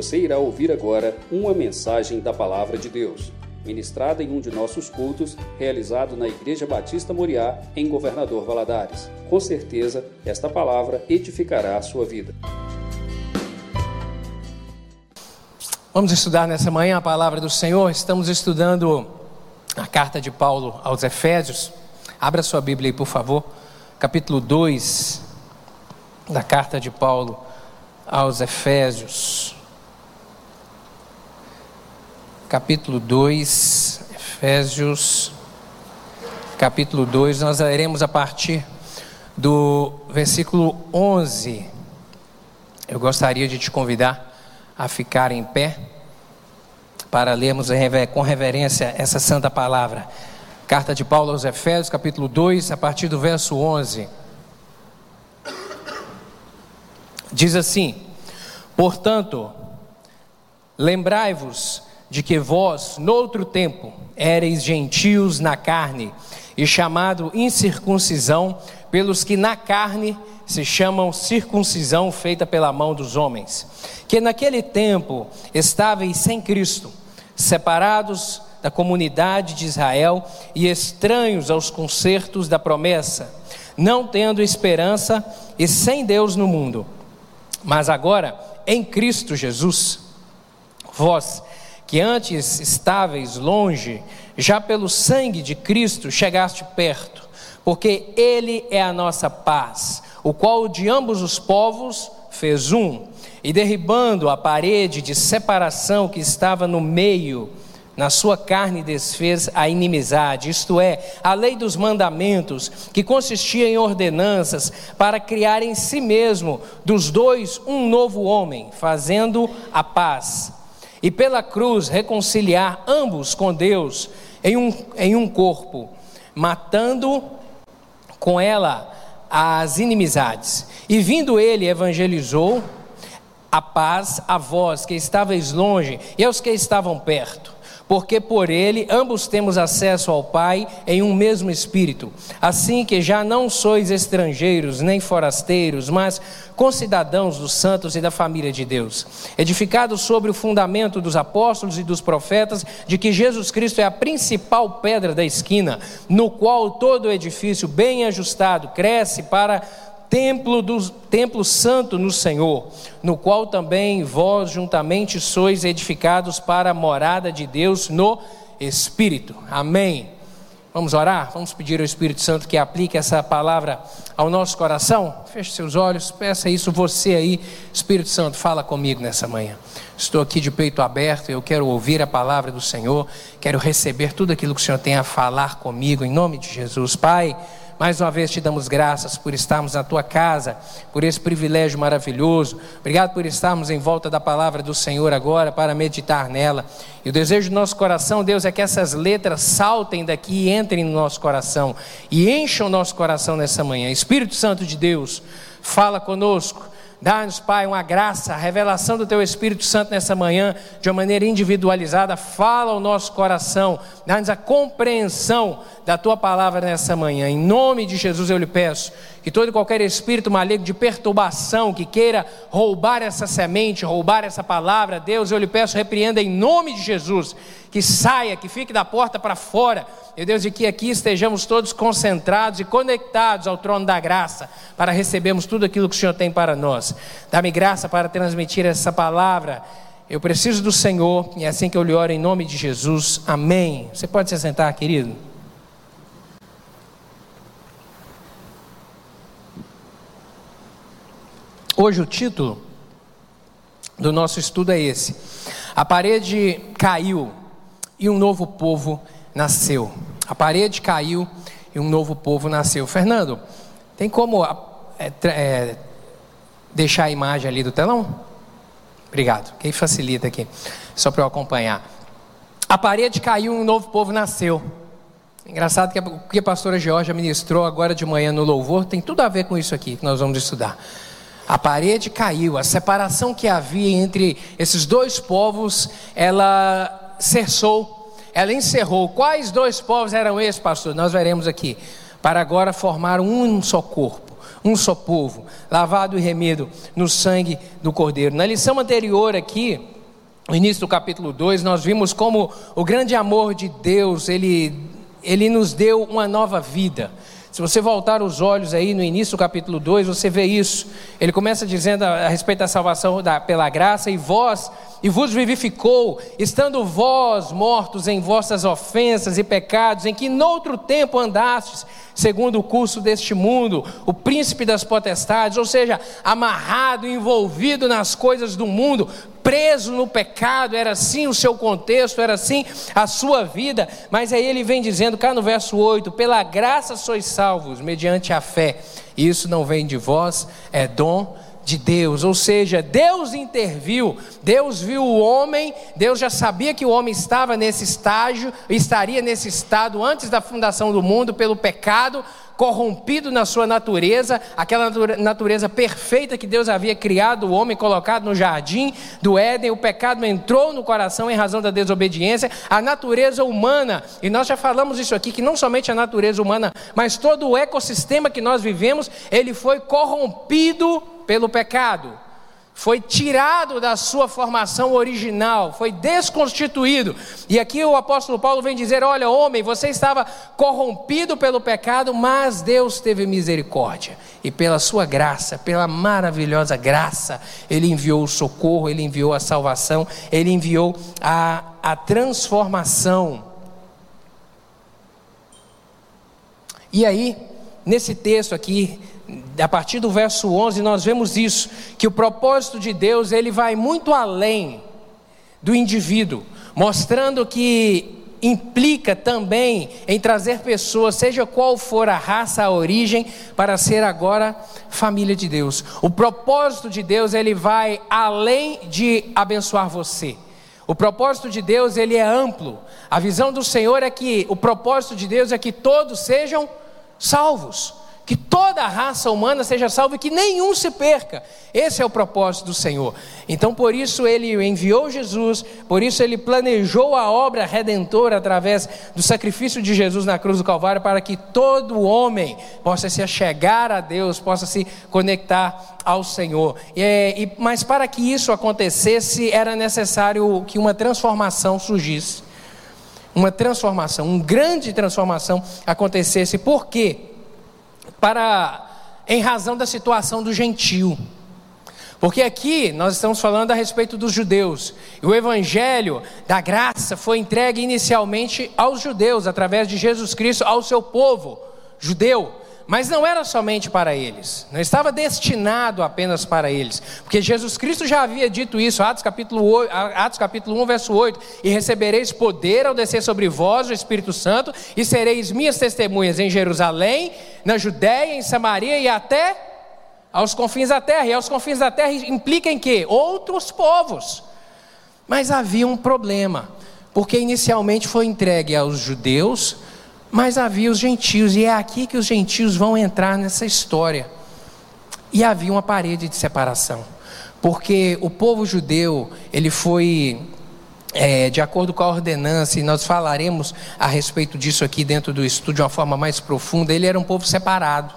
Você irá ouvir agora uma mensagem da Palavra de Deus, ministrada em um de nossos cultos, realizado na Igreja Batista Moriá, em Governador Valadares. Com certeza, esta palavra edificará a sua vida. Vamos estudar nessa manhã a palavra do Senhor. Estamos estudando a carta de Paulo aos Efésios. Abra sua Bíblia aí, por favor. Capítulo 2 da carta de Paulo aos Efésios. Capítulo 2, Efésios, capítulo 2, nós leremos a partir do versículo 11. Eu gostaria de te convidar a ficar em pé para lermos com reverência essa santa palavra. Carta de Paulo aos Efésios, capítulo 2, a partir do verso 11. Diz assim: Portanto, lembrai-vos de que vós, noutro tempo, éreis gentios na carne, e chamado incircuncisão pelos que na carne se chamam circuncisão feita pela mão dos homens, que naquele tempo estáveis sem Cristo, separados da comunidade de Israel e estranhos aos concertos da promessa, não tendo esperança e sem Deus no mundo. Mas agora, em Cristo Jesus, vós que antes estáveis longe, já pelo sangue de Cristo chegaste perto, porque Ele é a nossa paz o qual de ambos os povos fez um, e derribando a parede de separação que estava no meio, na sua carne desfez a inimizade, isto é, a lei dos mandamentos, que consistia em ordenanças para criar em si mesmo dos dois um novo homem, fazendo a paz, e pela cruz reconciliar ambos com Deus em um, em um corpo, matando com ela as inimizades. E vindo ele, evangelizou a paz a vós que estavais longe e aos que estavam perto porque por ele ambos temos acesso ao Pai em um mesmo Espírito. Assim que já não sois estrangeiros nem forasteiros, mas concidadãos dos santos e da família de Deus, edificados sobre o fundamento dos apóstolos e dos profetas, de que Jesus Cristo é a principal pedra da esquina, no qual todo o edifício bem ajustado cresce para templo do templo santo no Senhor, no qual também vós juntamente sois edificados para a morada de Deus no Espírito. Amém. Vamos orar? Vamos pedir ao Espírito Santo que aplique essa palavra ao nosso coração? Feche seus olhos, peça isso você aí. Espírito Santo, fala comigo nessa manhã. Estou aqui de peito aberto, eu quero ouvir a palavra do Senhor, quero receber tudo aquilo que o Senhor tem a falar comigo, em nome de Jesus. Pai, mais uma vez te damos graças por estarmos na tua casa, por esse privilégio maravilhoso. Obrigado por estarmos em volta da palavra do Senhor agora para meditar nela. E o desejo do nosso coração, Deus, é que essas letras saltem daqui e entrem no nosso coração e encham o nosso coração nessa manhã. Espírito Santo de Deus, fala conosco Dá-nos, Pai, uma graça, a revelação do Teu Espírito Santo nessa manhã, de uma maneira individualizada. Fala ao nosso coração, dá-nos a compreensão da Tua palavra nessa manhã. Em nome de Jesus eu lhe peço que todo e qualquer espírito maligno de perturbação que queira roubar essa semente, roubar essa palavra, Deus, eu lhe peço, repreenda em nome de Jesus, que saia, que fique da porta para fora, meu Deus, e que aqui estejamos todos concentrados e conectados ao trono da graça, para recebermos tudo aquilo que o Senhor tem para nós. Dá-me graça para transmitir essa palavra. Eu preciso do Senhor, e é assim que eu lhe oro em nome de Jesus. Amém. Você pode se sentar, querido? Hoje o título do nosso estudo é esse: A parede caiu e um novo povo nasceu. A parede caiu e um novo povo nasceu. Fernando, tem como é, é, deixar a imagem ali do telão? Obrigado. Quem facilita aqui, só para eu acompanhar. A parede caiu e um novo povo nasceu. Engraçado que o que a pastora Georgia ministrou agora de manhã no louvor tem tudo a ver com isso aqui que nós vamos estudar. A parede caiu, a separação que havia entre esses dois povos, ela cessou, ela encerrou. Quais dois povos eram esses, pastor? Nós veremos aqui. Para agora formar um só corpo, um só povo, lavado e remido no sangue do Cordeiro. Na lição anterior aqui, no início do capítulo 2, nós vimos como o grande amor de Deus, ele, ele nos deu uma nova vida. Se você voltar os olhos aí no início do capítulo 2, você vê isso. Ele começa dizendo a, a respeito da salvação da, pela graça, e vós, e vos vivificou, estando vós mortos em vossas ofensas e pecados, em que noutro tempo andastes, segundo o curso deste mundo, o príncipe das potestades, ou seja, amarrado, envolvido nas coisas do mundo, preso no pecado, era assim o seu contexto, era assim a sua vida, mas aí ele vem dizendo, cá no verso 8: pela graça sois salvos, mediante a fé, isso não vem de vós, é dom de Deus, ou seja, Deus interviu, Deus viu o homem, Deus já sabia que o homem estava nesse estágio, estaria nesse estado antes da fundação do mundo pelo pecado, corrompido na sua natureza, aquela natureza perfeita que Deus havia criado o homem, colocado no jardim do Éden, o pecado entrou no coração em razão da desobediência, a natureza humana, e nós já falamos isso aqui, que não somente a natureza humana, mas todo o ecossistema que nós vivemos, ele foi corrompido pelo pecado, foi tirado da sua formação original, foi desconstituído. E aqui o apóstolo Paulo vem dizer: Olha, homem, você estava corrompido pelo pecado, mas Deus teve misericórdia, e pela sua graça, pela maravilhosa graça, Ele enviou o socorro, Ele enviou a salvação, Ele enviou a, a transformação. E aí, nesse texto aqui, a partir do verso 11 nós vemos isso, que o propósito de Deus, ele vai muito além do indivíduo, mostrando que implica também em trazer pessoas, seja qual for a raça, a origem, para ser agora família de Deus. O propósito de Deus, ele vai além de abençoar você. O propósito de Deus, ele é amplo. A visão do Senhor é que o propósito de Deus é que todos sejam salvos que toda a raça humana seja salva e que nenhum se perca. Esse é o propósito do Senhor. Então, por isso ele enviou Jesus, por isso ele planejou a obra redentora através do sacrifício de Jesus na cruz do Calvário para que todo homem possa se achegar a Deus, possa se conectar ao Senhor. E, e, mas para que isso acontecesse, era necessário que uma transformação surgisse. Uma transformação, uma grande transformação acontecesse. Por quê? Para em razão da situação do gentio. Porque aqui nós estamos falando a respeito dos judeus. E o evangelho da graça foi entregue inicialmente aos judeus através de Jesus Cristo ao seu povo judeu. Mas não era somente para eles, não estava destinado apenas para eles, porque Jesus Cristo já havia dito isso, Atos capítulo, 8, Atos capítulo 1, verso 8: E recebereis poder ao descer sobre vós o Espírito Santo, e sereis minhas testemunhas em Jerusalém, na Judéia, em Samaria e até aos confins da terra. E aos confins da terra implica em quê? Outros povos. Mas havia um problema, porque inicialmente foi entregue aos judeus, mas havia os gentios, e é aqui que os gentios vão entrar nessa história. E havia uma parede de separação, porque o povo judeu, ele foi, é, de acordo com a ordenança, e nós falaremos a respeito disso aqui dentro do estudo de uma forma mais profunda, ele era um povo separado.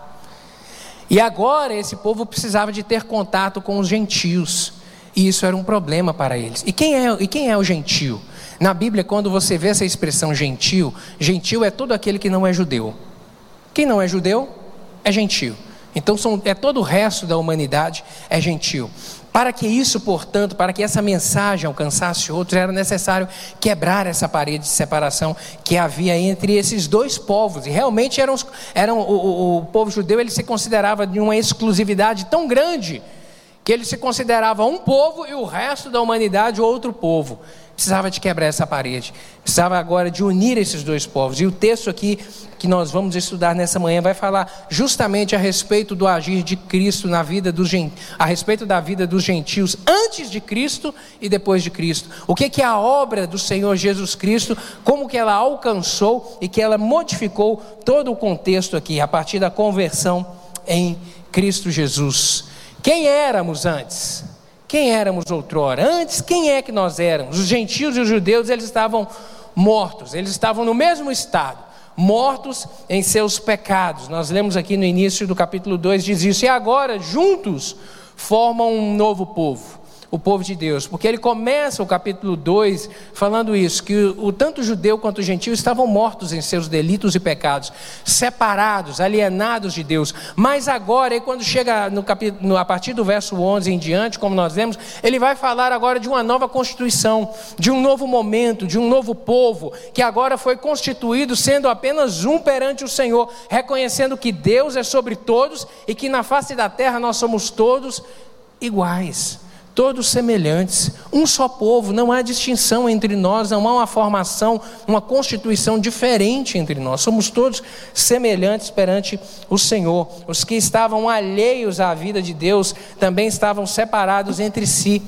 E agora esse povo precisava de ter contato com os gentios, e isso era um problema para eles. E quem é, e quem é o gentio? Na Bíblia, quando você vê essa expressão gentil, gentil é todo aquele que não é judeu. Quem não é judeu é gentil. Então são, é todo o resto da humanidade é gentil. Para que isso, portanto, para que essa mensagem alcançasse outros, era necessário quebrar essa parede de separação que havia entre esses dois povos. E realmente eram, eram o, o, o povo judeu ele se considerava de uma exclusividade tão grande que ele se considerava um povo e o resto da humanidade outro povo precisava de quebrar essa parede, precisava agora de unir esses dois povos. E o texto aqui que nós vamos estudar nessa manhã vai falar justamente a respeito do agir de Cristo na vida dos a respeito da vida dos gentios antes de Cristo e depois de Cristo. O que é a obra do Senhor Jesus Cristo, como que ela alcançou e que ela modificou todo o contexto aqui a partir da conversão em Cristo Jesus. Quem éramos antes? Quem éramos outrora? Antes, quem é que nós éramos? Os gentios e os judeus, eles estavam mortos, eles estavam no mesmo estado. mortos em seus pecados. Nós lemos aqui no início do capítulo 2, diz isso, e agora juntos formam um novo povo o povo de Deus, porque ele começa o capítulo 2 falando isso, que o, tanto judeu quanto o gentio estavam mortos em seus delitos e pecados, separados, alienados de Deus. Mas agora, quando chega no capítulo, a partir do verso 11 em diante, como nós vemos, ele vai falar agora de uma nova constituição, de um novo momento, de um novo povo, que agora foi constituído sendo apenas um perante o Senhor, reconhecendo que Deus é sobre todos e que na face da terra nós somos todos iguais todos semelhantes, um só povo, não há distinção entre nós, não há uma formação, uma constituição diferente entre nós, somos todos semelhantes perante o Senhor. Os que estavam alheios à vida de Deus também estavam separados entre si.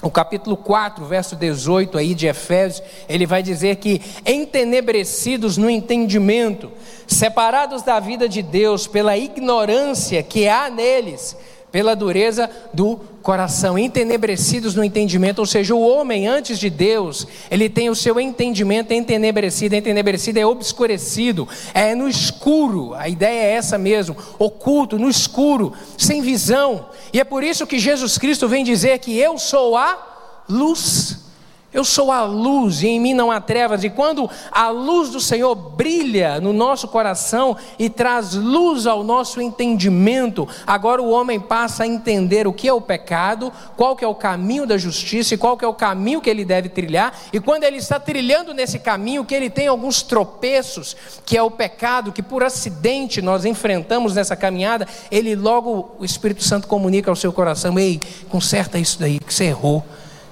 O capítulo 4, verso 18 aí de Efésios, ele vai dizer que entenebrecidos no entendimento, separados da vida de Deus pela ignorância que há neles, pela dureza do coração, entenebrecidos no entendimento, ou seja, o homem antes de Deus, ele tem o seu entendimento entenebrecido, entenebrecido é obscurecido, é no escuro, a ideia é essa mesmo, oculto, no escuro, sem visão, e é por isso que Jesus Cristo vem dizer que eu sou a luz eu sou a luz e em mim não há trevas, e quando a luz do Senhor brilha no nosso coração e traz luz ao nosso entendimento, agora o homem passa a entender o que é o pecado, qual que é o caminho da justiça e qual que é o caminho que ele deve trilhar, e quando ele está trilhando nesse caminho, que ele tem alguns tropeços, que é o pecado que por acidente nós enfrentamos nessa caminhada, ele logo, o Espírito Santo comunica ao seu coração: ei, conserta isso daí, que você errou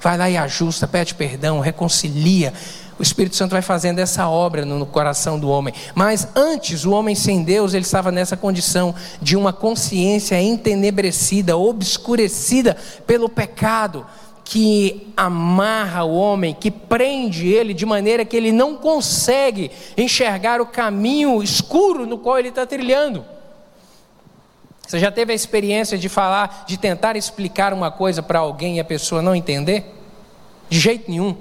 vai lá e ajusta, pede perdão, reconcilia. O Espírito Santo vai fazendo essa obra no coração do homem. Mas antes, o homem sem Deus, ele estava nessa condição de uma consciência entenebrecida, obscurecida pelo pecado, que amarra o homem, que prende ele de maneira que ele não consegue enxergar o caminho escuro no qual ele está trilhando. Você já teve a experiência de falar, de tentar explicar uma coisa para alguém e a pessoa não entender? De jeito nenhum.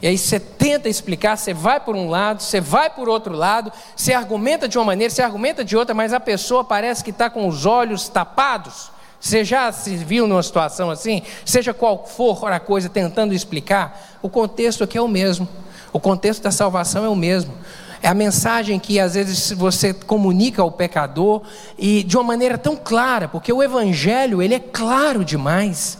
E aí você tenta explicar, você vai por um lado, você vai por outro lado, você argumenta de uma maneira, você argumenta de outra, mas a pessoa parece que está com os olhos tapados. Você já se viu numa situação assim? Seja qual for a coisa tentando explicar, o contexto aqui é o mesmo. O contexto da salvação é o mesmo. É a mensagem que às vezes você comunica ao pecador e de uma maneira tão clara, porque o evangelho ele é claro demais.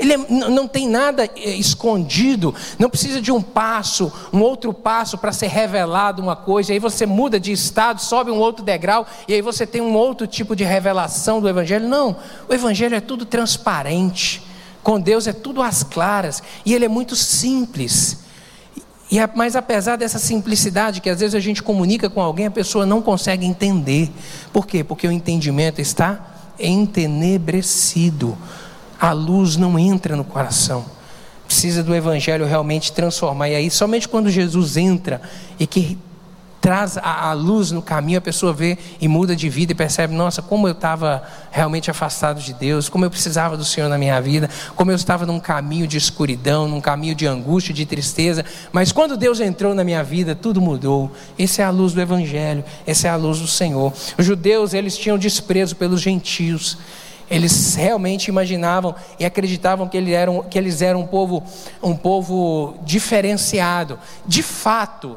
Ele é, não tem nada é, escondido, não precisa de um passo, um outro passo para ser revelado uma coisa, e aí você muda de estado, sobe um outro degrau, e aí você tem um outro tipo de revelação do Evangelho. Não, o Evangelho é tudo transparente, com Deus é tudo às claras, e ele é muito simples. E, mas apesar dessa simplicidade que às vezes a gente comunica com alguém, a pessoa não consegue entender. Por quê? Porque o entendimento está entenebrecido a luz não entra no coração. Precisa do Evangelho realmente transformar. E aí, somente quando Jesus entra e que traz a, a, luz no caminho, a pessoa vê e muda de vida e percebe: nossa, como eu estava realmente afastado de Deus, como eu precisava do Senhor na minha vida, como eu estava num caminho de escuridão, num caminho de angústia, de tristeza. Mas quando Deus entrou na minha vida, tudo mudou. Essa é a luz do Evangelho, essa é a luz do Senhor. Os judeus, eles tinham desprezo pelos gentios. Eles realmente imaginavam e acreditavam que eles eram, que eles eram um, povo, um povo diferenciado. De fato,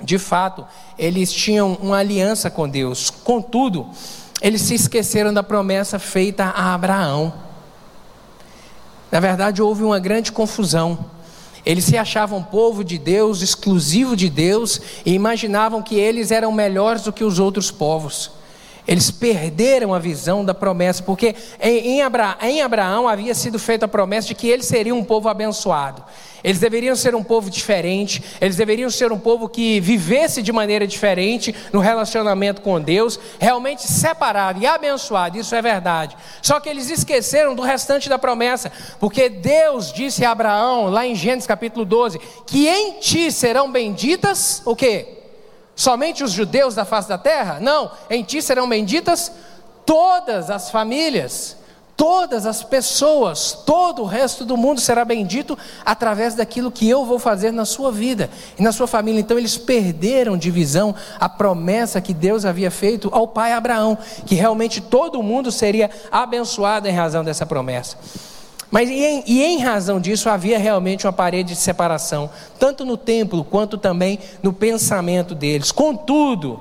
de fato, eles tinham uma aliança com Deus. Contudo, eles se esqueceram da promessa feita a Abraão. Na verdade, houve uma grande confusão. Eles se achavam povo de Deus, exclusivo de Deus, e imaginavam que eles eram melhores do que os outros povos. Eles perderam a visão da promessa, porque em, Abra, em Abraão havia sido feita a promessa de que eles seriam um povo abençoado. Eles deveriam ser um povo diferente, eles deveriam ser um povo que vivesse de maneira diferente no relacionamento com Deus, realmente separado e abençoado, isso é verdade. Só que eles esqueceram do restante da promessa, porque Deus disse a Abraão, lá em Gênesis capítulo 12, que em ti serão benditas o quê? Somente os judeus da face da terra? Não, em ti serão benditas todas as famílias. todas as pessoas, todo o resto do mundo será bendito através daquilo que eu vou fazer na sua vida e na sua família. Então eles perderam de visão a promessa que Deus havia feito ao pai Abraão, que realmente todo mundo seria abençoado em razão dessa promessa. Mas e em, e em, razão disso havia realmente uma parede de separação, tanto no templo quanto também no pensamento deles. Contudo,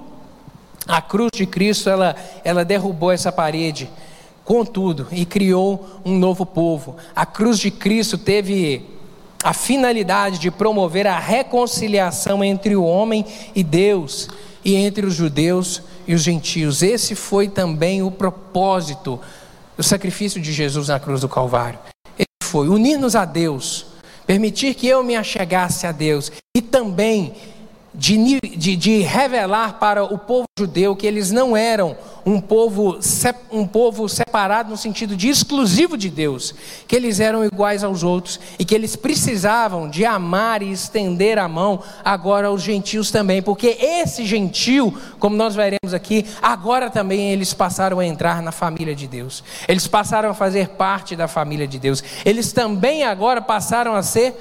a cruz de Cristo ela, ela derrubou essa parede contudo, e criou um novo povo. A cruz de Cristo teve a finalidade de promover a reconciliação entre o homem e Deus, e entre os judeus e os gentios. Esse foi também o propósito do sacrifício de Jesus na cruz do Calvário. Foi. Unir-nos a Deus, permitir que eu me achegasse a Deus. E também de, de, de, revelar para o povo judeu que eles não eram um povo, um povo separado no sentido de exclusivo de Deus, que eles eram iguais aos outros e que eles precisavam de amar e estender a mão agora aos gentios também, porque esse gentio, como nós veremos aqui, agora também eles passaram a entrar na família de Deus, eles passaram a fazer parte da família de Deus, eles também agora passaram a ser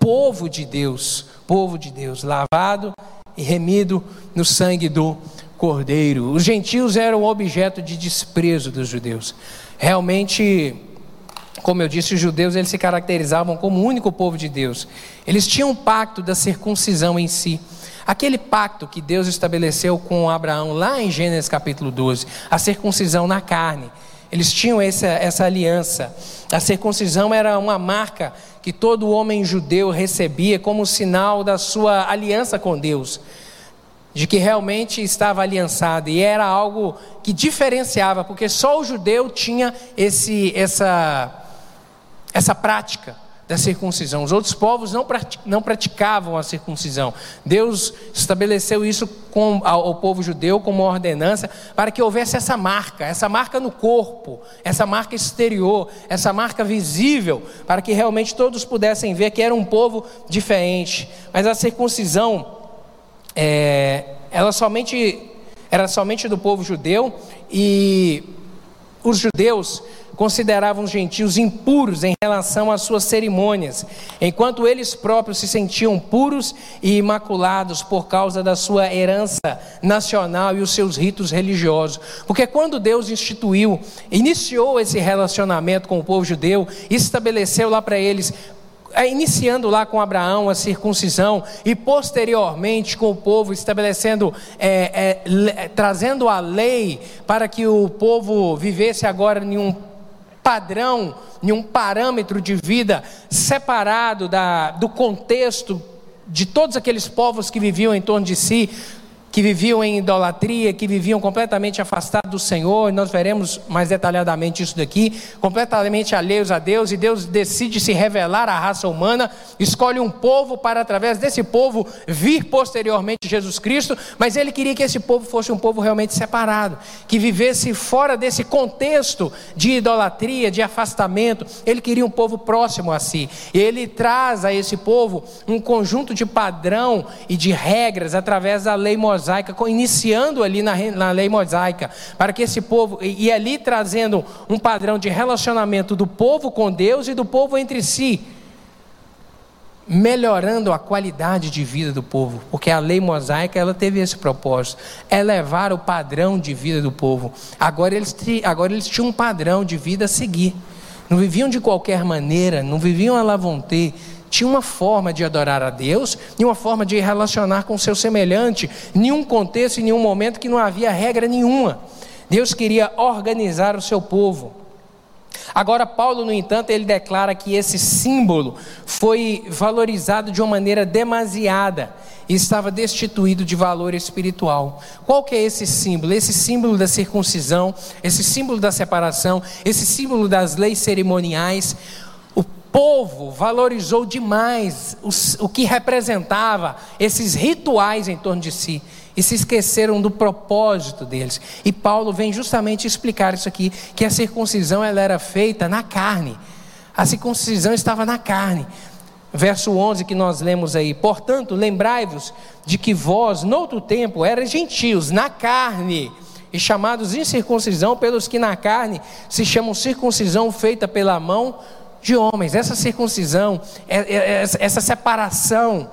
povo de Deus povo de Deus, lavado e remido no sangue do Cordeiro. Os gentios eram objeto de desprezo dos judeus. Realmente, como eu disse, os judeus eles se caracterizavam como o único povo de Deus. Eles tinham um pacto da circuncisão em si. Aquele pacto que Deus estabeleceu com Abraão lá em Gênesis capítulo 12, a circuncisão na carne. Eles tinham essa, essa aliança. A circuncisão era uma marca que todo homem judeu recebia como sinal da sua aliança com Deus, de que realmente estava aliançado, e era algo que diferenciava, porque só o judeu tinha esse, essa, essa prática da circuncisão. Os outros povos não praticavam a circuncisão. Deus estabeleceu isso com ao povo judeu como uma ordenança para que houvesse essa marca, essa marca no corpo, essa marca exterior, essa marca visível, para que realmente todos pudessem ver que era um povo diferente. Mas a circuncisão, é, ela somente era somente do povo judeu e os judeus consideravam os gentios impuros em relação às suas cerimônias, enquanto eles próprios se sentiam puros e imaculados por causa da sua herança nacional e os seus ritos religiosos. Porque quando Deus instituiu, iniciou esse relacionamento com o povo judeu, estabeleceu lá para eles iniciando lá com Abraão a circuncisão e posteriormente com o povo estabelecendo, é, é, trazendo a lei para que o povo vivesse agora em um padrão, em um parâmetro de vida separado da, do contexto de todos aqueles povos que viviam em torno de si, que viviam em idolatria, que viviam completamente afastados do Senhor, e nós veremos mais detalhadamente isso daqui, completamente alheios a Deus, e Deus decide se revelar à raça humana, escolhe um povo para, através desse povo, vir posteriormente Jesus Cristo, mas ele queria que esse povo fosse um povo realmente separado, que vivesse fora desse contexto de idolatria, de afastamento, ele queria um povo próximo a si, e ele traz a esse povo um conjunto de padrão e de regras através da lei mosaica mosaica, iniciando ali na, na lei mosaica, para que esse povo, e, e ali trazendo um padrão de relacionamento do povo com Deus e do povo entre si, melhorando a qualidade de vida do povo, porque a lei mosaica ela teve esse propósito, elevar o padrão de vida do povo. Agora eles, agora eles tinham um padrão de vida a seguir, não viviam de qualquer maneira, não viviam a lavonter, tinha uma forma de adorar a Deus e uma forma de relacionar com seu semelhante, em nenhum contexto, em nenhum momento que não havia regra nenhuma. Deus queria organizar o seu povo. Agora, Paulo, no entanto, ele declara que esse símbolo foi valorizado de uma maneira demasiada e estava destituído de valor espiritual. Qual que é esse símbolo? Esse símbolo da circuncisão, esse símbolo da separação, esse símbolo das leis cerimoniais povo valorizou demais o, que representava esses rituais em torno de si e se esqueceram do propósito deles. E Paulo vem justamente explicar isso aqui, que a circuncisão ela era feita na carne. A circuncisão estava na carne. Verso 11 que nós lemos aí. Portanto, lembrai-vos de que vós, noutro tempo, eras gentios, na carne, e chamados incircuncisão pelos que na carne se chamam circuncisão feita pela mão de homens. Essa circuncisão, é, é, essa separação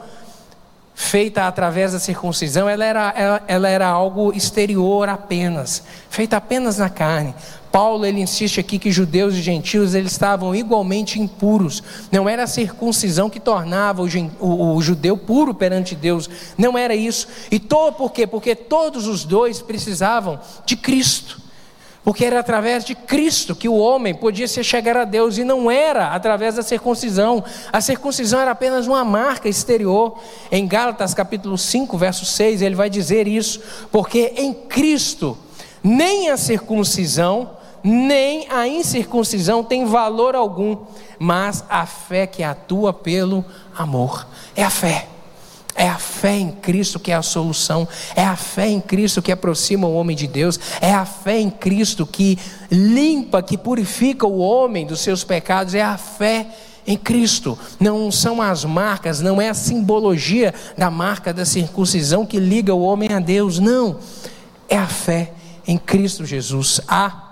feita através da circuncisão, ela era, ela, era algo exterior apenas, feita apenas na carne. Paulo ele insiste aqui que judeus e gentios eles estavam igualmente impuros. Não era a circuncisão que tornava o, o, o judeu puro perante Deus. Não era isso. E por quê? Porque todos os dois precisavam de Cristo. Porque era através de Cristo que o homem podia se chegar a Deus e não era através da circuncisão. A circuncisão era apenas uma marca exterior. Em Gálatas capítulo 5, verso 6, ele vai dizer isso, porque em Cristo nem a circuncisão, nem a incircuncisão tem valor algum, mas a fé que atua pelo amor. É a fé. É a fé em Cristo que é a solução, é a fé em Cristo que aproxima o homem de Deus, é a fé em Cristo que limpa, que purifica o homem dos seus pecados, é a fé em Cristo. Não são as marcas, não é a simbologia da marca da circuncisão que liga o homem a Deus, não. É a fé em Cristo Jesus. Há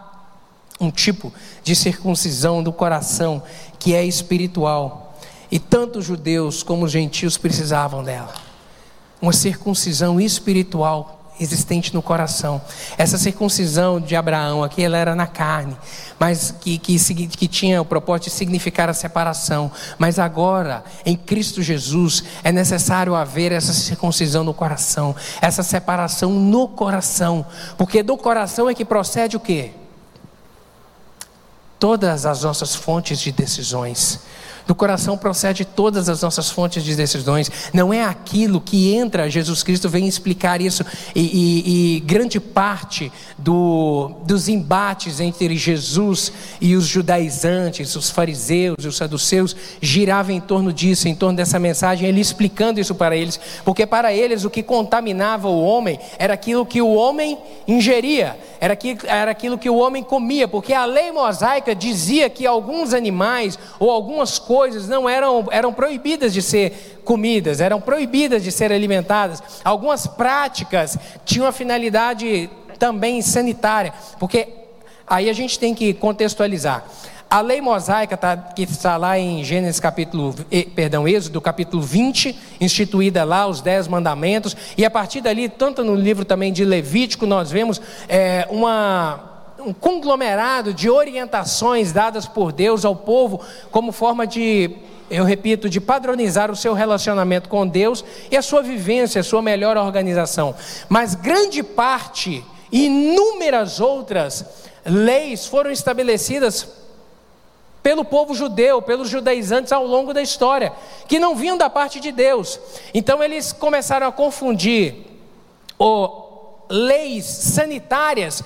um tipo de circuncisão do coração que é espiritual e tanto os judeus como os gentios precisavam dela. Uma circuncisão espiritual existente no coração. Essa circuncisão de Abraão aqui, ela era na carne, mas que, que, que tinha o propósito de significar a separação. Mas agora, em Cristo Jesus, é necessário haver essa circuncisão no coração, essa separação no coração, porque do coração é que procede o quê? Todas as nossas fontes de decisões. Do coração procede todas as nossas fontes de decisões. Não é aquilo que entra, Jesus Cristo vem explicar isso. E, e, e grande parte do, dos embates entre Jesus e os judaizantes, os fariseus e os saduceus, girava em torno disso, em torno dessa mensagem, ele explicando isso para eles. Porque para eles o que contaminava o homem era aquilo que o homem ingeria, era aquilo, era aquilo que o homem comia. Porque a lei mosaica dizia que alguns animais ou algumas coisas coisas não eram, eram proibidas de ser comidas, eram proibidas de ser alimentadas. Algumas práticas tinham a finalidade também sanitária, porque aí a gente tem que contextualizar. A lei mosaica tá, que está lá em Gênesis capítulo, perdão, Êxodo capítulo 20, instituída lá os dez mandamentos, e a partir dali, tanto no livro também de Levítico, nós vemos é, uma um conglomerado de orientações dadas por Deus ao povo como forma de, eu repito, de padronizar o seu relacionamento com Deus e a sua vivência, a sua melhor organização. Mas grande parte, inúmeras outras leis foram estabelecidas pelo povo judeu, pelos judaizantes ao longo da história, que não vinham da parte de Deus. Então eles começaram a confundir o, leis sanitárias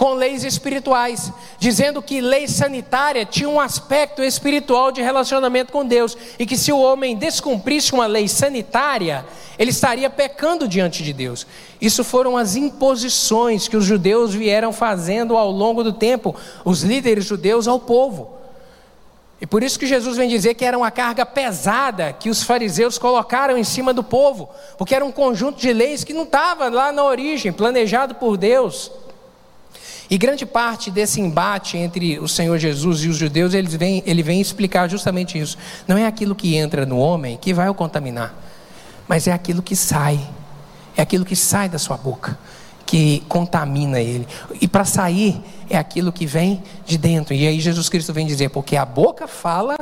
com leis espirituais, dizendo que lei sanitária tinha um aspecto espiritual de relacionamento com Deus e que se o homem descumprisse uma lei sanitária, ele estaria pecando diante de Deus. Isso foram as imposições que os judeus vieram fazendo ao longo do tempo, os líderes judeus ao povo. E por isso que Jesus vem dizer que era uma carga pesada que os fariseus colocaram em cima do povo, porque era um conjunto de leis que não estava lá na origem, planejado por Deus. E grande parte desse embate entre o Senhor Jesus e os judeus, ele vem, ele vem explicar justamente isso. Não é aquilo que entra no homem que vai o contaminar, mas é aquilo que sai, é aquilo que sai da sua boca, que contamina ele. E para sair, é aquilo que vem de dentro. E aí Jesus Cristo vem dizer: porque a boca fala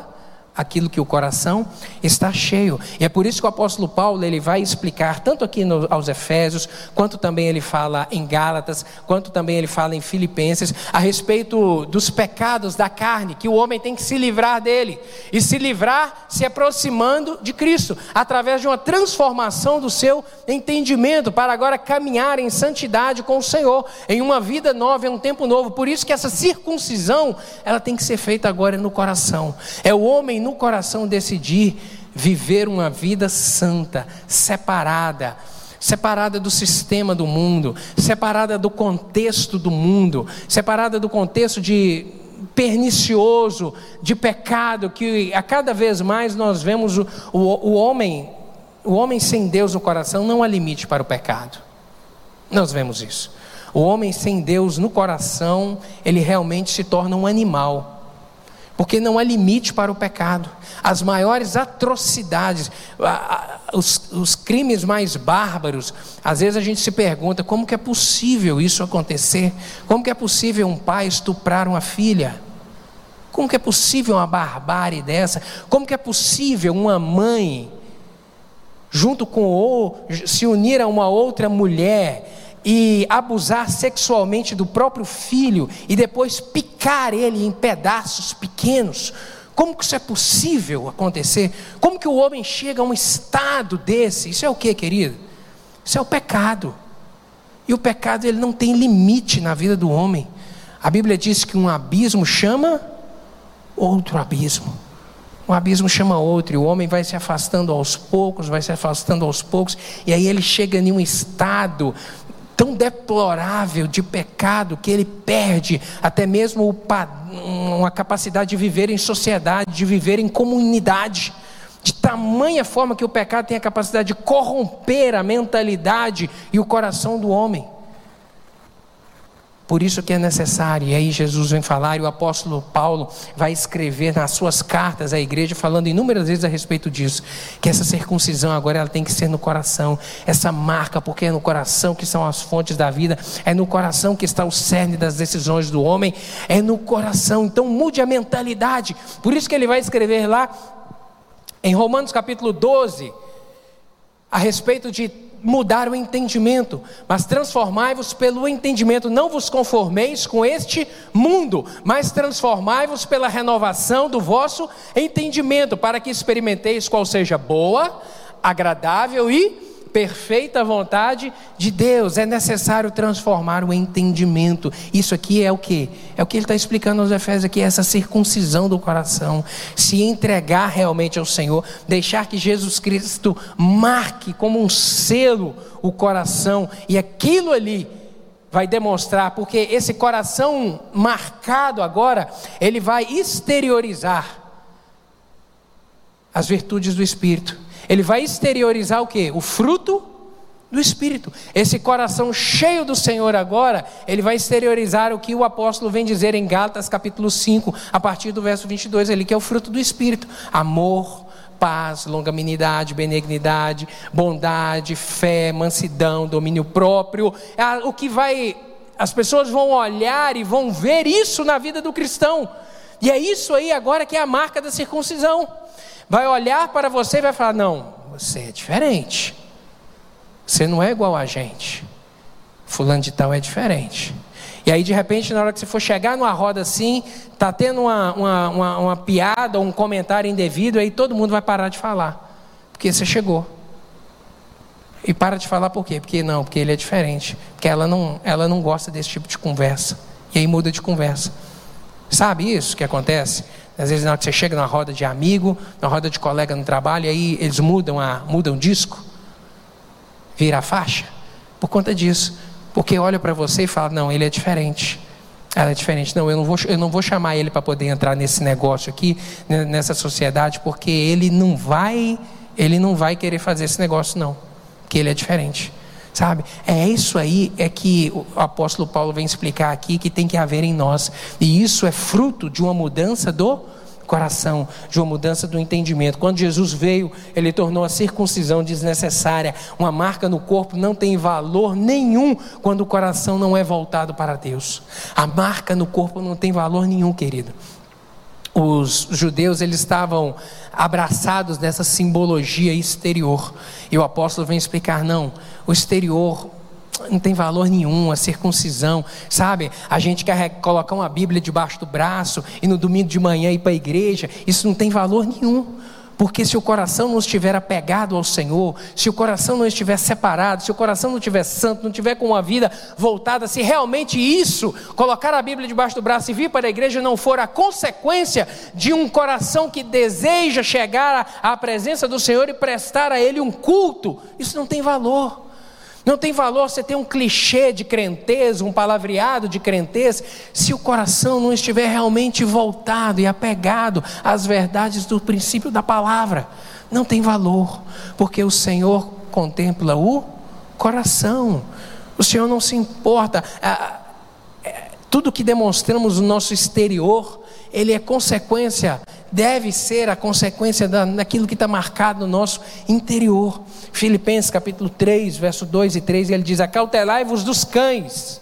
aquilo que o coração está cheio. E é por isso que o apóstolo Paulo ele vai explicar tanto aqui no, aos Efésios, quanto também ele fala em Gálatas, quanto também ele fala em Filipenses a respeito dos pecados da carne, que o homem tem que se livrar dele e se livrar se aproximando de Cristo, através de uma transformação do seu entendimento para agora caminhar em santidade com o Senhor, em uma vida nova, em um tempo novo. Por isso que essa circuncisão, ela tem que ser feita agora no coração. É o homem no coração decidir viver uma vida santa, separada, separada do sistema do mundo, separada do contexto do mundo, separada do contexto de pernicioso, de pecado, que a cada vez mais nós vemos o, o, o homem, o homem sem Deus no coração não há limite para o pecado. Nós vemos isso. O homem sem Deus no coração, ele realmente se torna um animal. Porque não há limite para o pecado. As maiores atrocidades, os, os, crimes mais bárbaros, às vezes a gente se pergunta como que é possível isso acontecer? Como que é possível um pai estuprar uma filha? Como que é possível uma barbárie dessa? Como que é possível uma mãe, junto com ou se unir a uma outra mulher e abusar sexualmente do próprio filho e depois picar ele em pedaços pequenos? Como que isso é possível acontecer? Como que o homem chega a um estado desse? Isso é o que, querido? Isso é o pecado. E o pecado ele não tem limite na vida do homem. A Bíblia diz que um abismo chama outro abismo. Um abismo chama outro, e o homem vai se afastando aos poucos, vai se afastando aos poucos, e aí ele chega em um estado tão deplorável de pecado que ele perde até mesmo uma capacidade de viver em sociedade, de viver em comunidade. De tamanha forma que o pecado tem a capacidade de corromper a mentalidade e o coração do homem. Por isso que é necessário, e aí Jesus vem falar, e o apóstolo Paulo vai escrever nas suas cartas à igreja, falando inúmeras vezes a respeito disso, que essa circuncisão agora ela tem que ser no coração, essa marca, porque é no coração que são as fontes da vida, é no coração que está o cerne das decisões do homem, é no coração, então mude a mentalidade. Por isso que ele vai escrever lá, em Romanos capítulo 12, a respeito de mudar o entendimento, mas transformai-vos pelo entendimento. Não vos conformeis com este mundo, mas transformai-vos pela renovação do vosso entendimento, para que experimenteis qual seja boa, agradável e perfeita vontade de Deus. É necessário transformar o entendimento. Isso aqui é o que? É o que ele está explicando aos Efésios aqui, essa circuncisão do coração. Se entregar realmente ao Senhor, deixar que Jesus Cristo marque como um selo o coração, e aquilo ali vai demonstrar, porque esse coração marcado agora, ele vai exteriorizar as virtudes do Espírito ele vai exteriorizar o que? O fruto do Espírito. Esse coração cheio do Senhor agora, ele vai exteriorizar o que o apóstolo vem dizer em Gálatas capítulo 5, a partir do verso 22 ali, que é o fruto do Espírito: amor, paz, longanimidade, benignidade, bondade, fé, mansidão, domínio próprio. É o que vai, as pessoas vão olhar e vão ver isso na vida do cristão. E é isso aí agora que é a marca da circuncisão vai olhar para você e vai falar: não, você é diferente. Você não é igual a gente. Fulano de tal é diferente. E aí, de repente, na hora que você for chegar numa roda assim, tá tendo uma, uma, uma, uma piada, um comentário indevido, aí todo mundo vai parar de falar. Porque você chegou. E para de falar por quê? Porque não, porque ele é diferente. Porque ela não, ela não gosta desse tipo de conversa. E aí muda de conversa. Sabe isso que acontece? Às vezes, na hora que você chega numa roda de amigo, na roda de colega no trabalho, e aí eles mudam, a, mudam o disco, vira a faixa, por conta disso. Porque olha para você e fala: não, ele é diferente. Ela é diferente. Não, eu não vou, eu não vou chamar ele para poder entrar nesse negócio aqui, nessa sociedade, porque ele não vai, ele não vai querer fazer esse negócio, não. Porque ele é diferente. Sabe? É isso aí é que o apóstolo Paulo vem explicar aqui que tem que haver em nós. E isso é fruto de uma mudança do coração, de uma mudança do entendimento. Quando Jesus veio, ele tornou a circuncisão desnecessária. Uma marca no corpo não tem valor nenhum quando o coração não é voltado para Deus. A marca no corpo não tem valor nenhum, querido os judeus eles estavam abraçados nessa simbologia exterior. E o apóstolo vem explicar: não, o exterior não tem valor nenhum, a circuncisão, sabe? A gente quer colocar uma Bíblia debaixo do braço e no domingo de manhã ir para a igreja, isso não tem valor nenhum. Porque se o coração não estiver apegado ao Senhor, se o coração não estiver separado, se o coração não estiver santo, não estiver com uma vida voltada, se realmente isso, colocar a Bíblia debaixo do braço e vir para a igreja não for a consequência de um coração que deseja chegar à presença do Senhor e prestar a Ele um culto, isso não tem valor. Não tem valor você ter um clichê de crentez, um palavreado de crentez, se o coração não estiver realmente voltado e apegado às verdades do princípio da palavra. Não tem valor, porque o Senhor contempla o coração. O Senhor não se importa. Tudo que demonstramos no nosso exterior, ele é consequência, deve ser a consequência daquilo que está marcado no nosso interior. Filipenses capítulo 3, verso 2 e 3, ele diz: Acautelai-vos dos cães,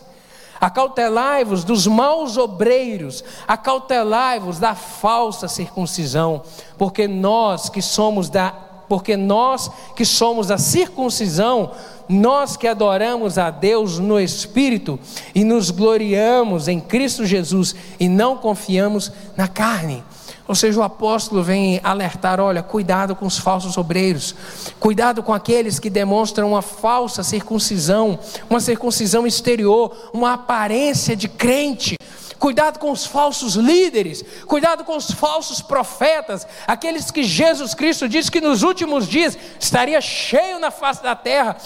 acautelai-vos dos maus obreiros, acautelai-vos da falsa circuncisão, porque nós que somos da porque nós que somos da circuncisão, nós que adoramos a Deus no Espírito e nos gloriamos em Cristo Jesus e não confiamos na carne. Ou seja, o apóstolo vem alertar: olha, cuidado com os falsos obreiros, cuidado com aqueles que demonstram uma falsa circuncisão, uma circuncisão exterior, uma aparência de crente. Cuidado com os falsos líderes, cuidado com os falsos profetas, aqueles que Jesus Cristo disse que nos últimos dias estaria cheio na face da terra,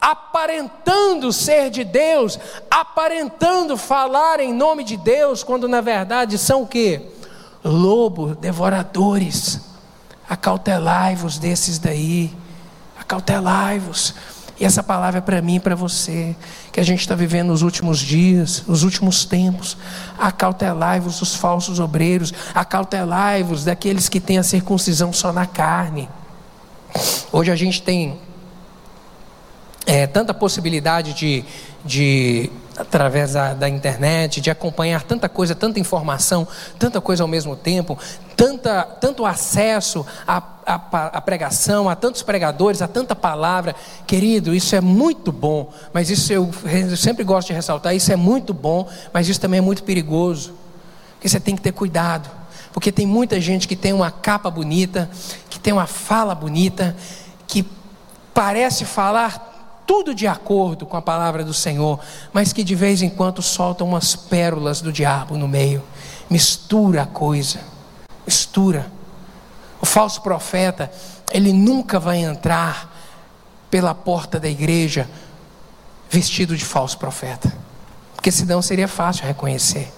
aparentando ser de Deus, aparentando falar em nome de Deus, quando na verdade são o que? lobo, devoradores. Acautelai-vos desses daí. Acautelai-vos. E essa palavra é para mim e para você, que a gente está vivendo nos últimos dias, nos últimos tempos. Acautelai-vos dos falsos obreiros, acautelai-vos daqueles que têm a circuncisão só na carne. Hoje a gente tem é, tanta possibilidade de, de através da, da, internet, de acompanhar tanta coisa, tanta informação, tanta coisa ao mesmo tempo, tanta, tanto acesso à, à, à, pregação, a tantos pregadores, a tanta palavra. Querido, isso é muito bom, mas isso eu, eu sempre gosto de ressaltar: isso é muito bom, mas isso também é muito perigoso, porque você tem que ter cuidado, porque tem muita gente que tem uma capa bonita, que tem uma fala bonita, que parece falar tudo de acordo com a palavra do Senhor, mas que de vez em quando soltam umas pérolas do diabo no meio, mistura a coisa, mistura. O falso profeta, ele nunca vai entrar pela porta da igreja vestido de falso profeta, porque senão seria fácil reconhecer.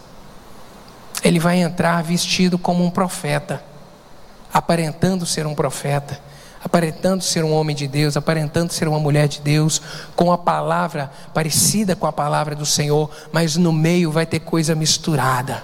Ele vai entrar vestido como um profeta, aparentando ser um profeta aparentando ser um homem de Deus, aparentando ser uma mulher de Deus, com a palavra parecida com a palavra do Senhor, mas no meio vai ter coisa misturada.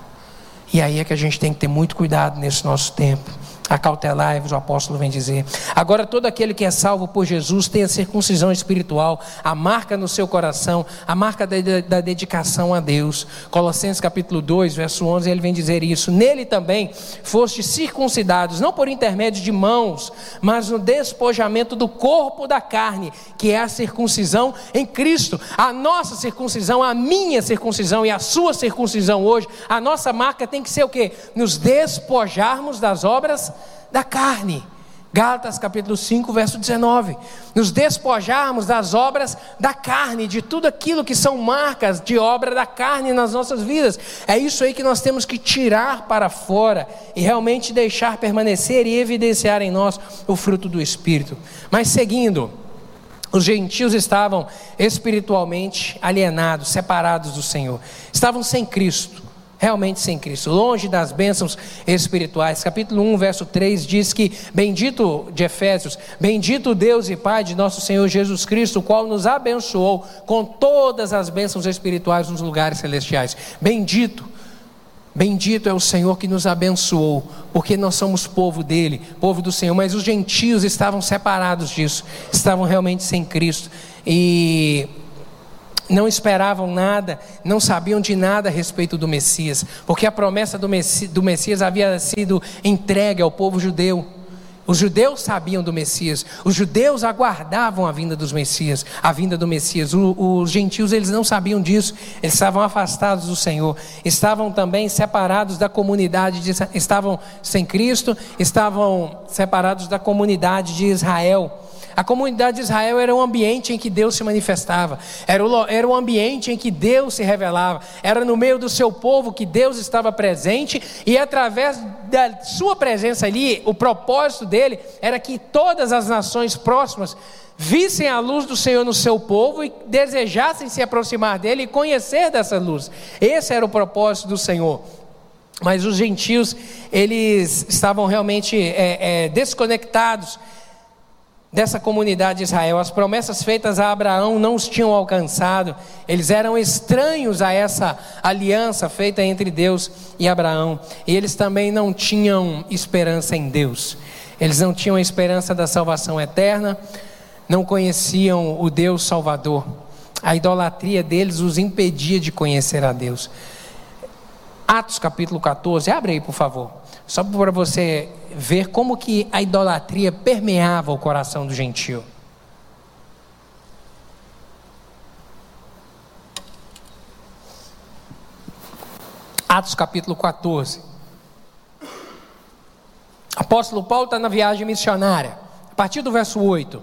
E aí é que a gente tem que ter muito cuidado nesse nosso tempo. Acautelai-vos, o apóstolo vem dizer. Agora, todo aquele que é salvo por Jesus tem a circuncisão espiritual, a marca no seu coração, a marca da, da, dedicação a Deus. Colossenses capítulo 2, verso 11, ele vem dizer isso. Nele também foste circuncidados, não por intermédio de mãos, mas no despojamento do corpo da carne, que é a circuncisão em Cristo. A nossa circuncisão, a minha circuncisão e a sua circuncisão hoje, a nossa marca tem que ser o quê? Nos despojarmos das obras da carne. Gálatas capítulo 5, verso 19. Nos despojarmos das obras da carne, de tudo aquilo que são marcas de obra da carne nas nossas vidas. É isso aí que nós temos que tirar para fora e realmente deixar permanecer e evidenciar em nós o fruto do Espírito. Mas seguindo, os gentios estavam espiritualmente alienados, separados do Senhor, estavam sem Cristo realmente sem Cristo, longe das bênçãos espirituais. Capítulo 1, verso 3 diz que: Bendito de Efésios, bendito Deus e Pai de nosso Senhor Jesus Cristo, o qual nos abençoou com todas as bênçãos espirituais nos lugares celestiais. Bendito. Bendito é o Senhor que nos abençoou, porque nós somos povo dele, povo do Senhor, mas os gentios estavam separados disso, estavam realmente sem Cristo. E não esperavam nada, não sabiam de nada a respeito do Messias, porque a promessa do Messias, do Messias havia sido entregue ao povo judeu. Os judeus sabiam do Messias, os judeus aguardavam a vinda dos Messias, a vinda do Messias. O, os gentios eles não sabiam disso, eles estavam afastados do Senhor, estavam também separados da comunidade, de, estavam sem Cristo, estavam separados da comunidade de Israel. A comunidade de Israel era um ambiente em que Deus se manifestava, era o, era o ambiente em que Deus se revelava, era no meio do seu povo que Deus estava presente, e através da sua presença ali, o propósito dele era que todas as nações próximas vissem a luz do Senhor no seu povo e desejassem se aproximar dele e conhecer dessa luz. Esse era o propósito do Senhor. Mas os gentios, eles estavam realmente é, é, desconectados dessa comunidade de Israel. As promessas feitas a Abraão não os tinham alcançado, eles eram estranhos a essa aliança feita entre Deus e Abraão, e eles também não tinham esperança em Deus, eles não tinham a esperança da salvação eterna, não conheciam o Deus Salvador, a idolatria deles os impedia de conhecer a Deus. Atos capítulo 14, abre aí por favor, só para você ver como que a idolatria permeava o coração do gentio. Atos capítulo 14. Apóstolo Paulo está na viagem missionária. A partir do verso 8,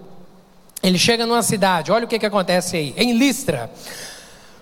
ele chega numa cidade, olha o que, que acontece aí, em Listra.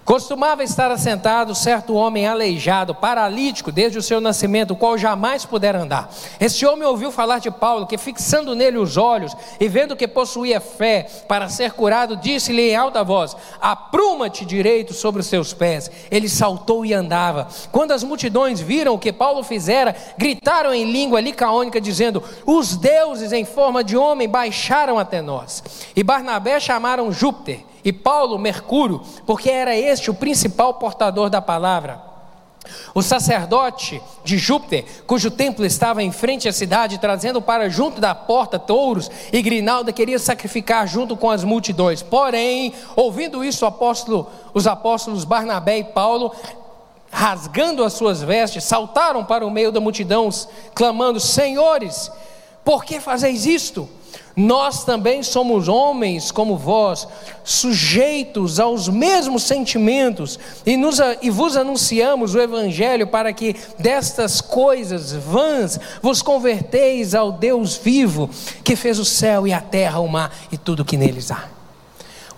Costumava estar assentado certo homem aleijado, paralítico desde o seu nascimento, o qual jamais pudera andar. Este homem ouviu falar de Paulo, que fixando nele os olhos e vendo que possuía fé para ser curado, disse-lhe em alta voz: Apruma-te direito sobre os seus pés. Ele saltou e andava. Quando as multidões viram o que Paulo fizera, gritaram em língua licaônica, dizendo: Os deuses em forma de homem baixaram até nós. E Barnabé chamaram Júpiter e Paulo, Mercúrio, porque era este o principal portador da palavra. O sacerdote de Júpiter, cujo templo estava em frente à cidade, trazendo para junto da porta touros e grinalda, queria sacrificar junto com as multidões. Porém, ouvindo isso, apóstolo, os apóstolos Barnabé e Paulo, rasgando as suas vestes, saltaram para o meio da multidão, clamando: Senhores, por que fazeis isto? Nós também somos homens como vós, sujeitos aos mesmos sentimentos, e, nos, e vos anunciamos o Evangelho para que destas coisas vãs vos converteis ao Deus vivo, que fez o céu e a terra, o mar e tudo que neles há.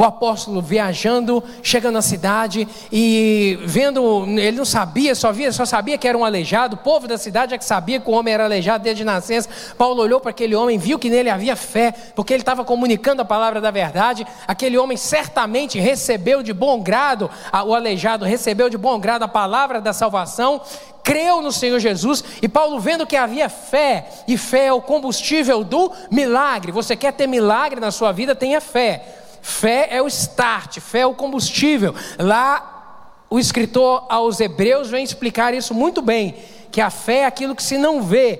O apóstolo viajando, chega na cidade e vendo, ele não sabia, só via, só sabia que era um aleijado. O povo da cidade é que sabia que o homem era aleijado desde nascença. Paulo olhou para aquele homem, viu que nele havia fé, porque ele estava comunicando a palavra da verdade. Aquele homem certamente recebeu de bom grado, o aleijado recebeu de bom grado a palavra da salvação, creu no Senhor Jesus, e Paulo, vendo que havia fé, e fé é o combustível do milagre. Você quer ter milagre na sua vida? Tenha fé. Fé é o start, fé é o combustível. Lá, o escritor aos Hebreus vem explicar isso muito bem: que a fé é aquilo que se não vê,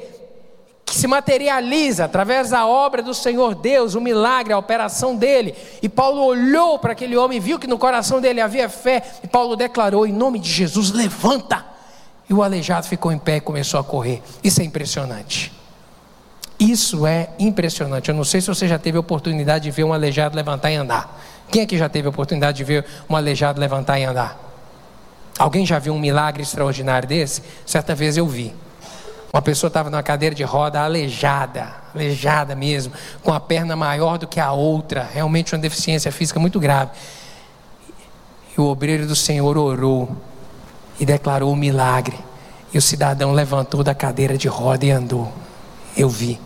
que se materializa através da obra do Senhor Deus, o milagre, a operação dele. E Paulo olhou para aquele homem, viu que no coração dele havia fé, e Paulo declarou: em nome de Jesus, levanta. E o aleijado ficou em pé e começou a correr. Isso é impressionante. Isso é impressionante. Eu não sei se você já teve a oportunidade de ver um aleijado levantar e andar. Quem aqui já teve a oportunidade de ver um aleijado levantar e andar? Alguém já viu um milagre extraordinário desse? Certa vez eu vi. Uma pessoa estava numa cadeira de roda aleijada, aleijada mesmo, com a perna maior do que a outra, realmente uma deficiência física muito grave. E o obreiro do Senhor orou e declarou o milagre. E o cidadão levantou da cadeira de roda e andou. Eu vi.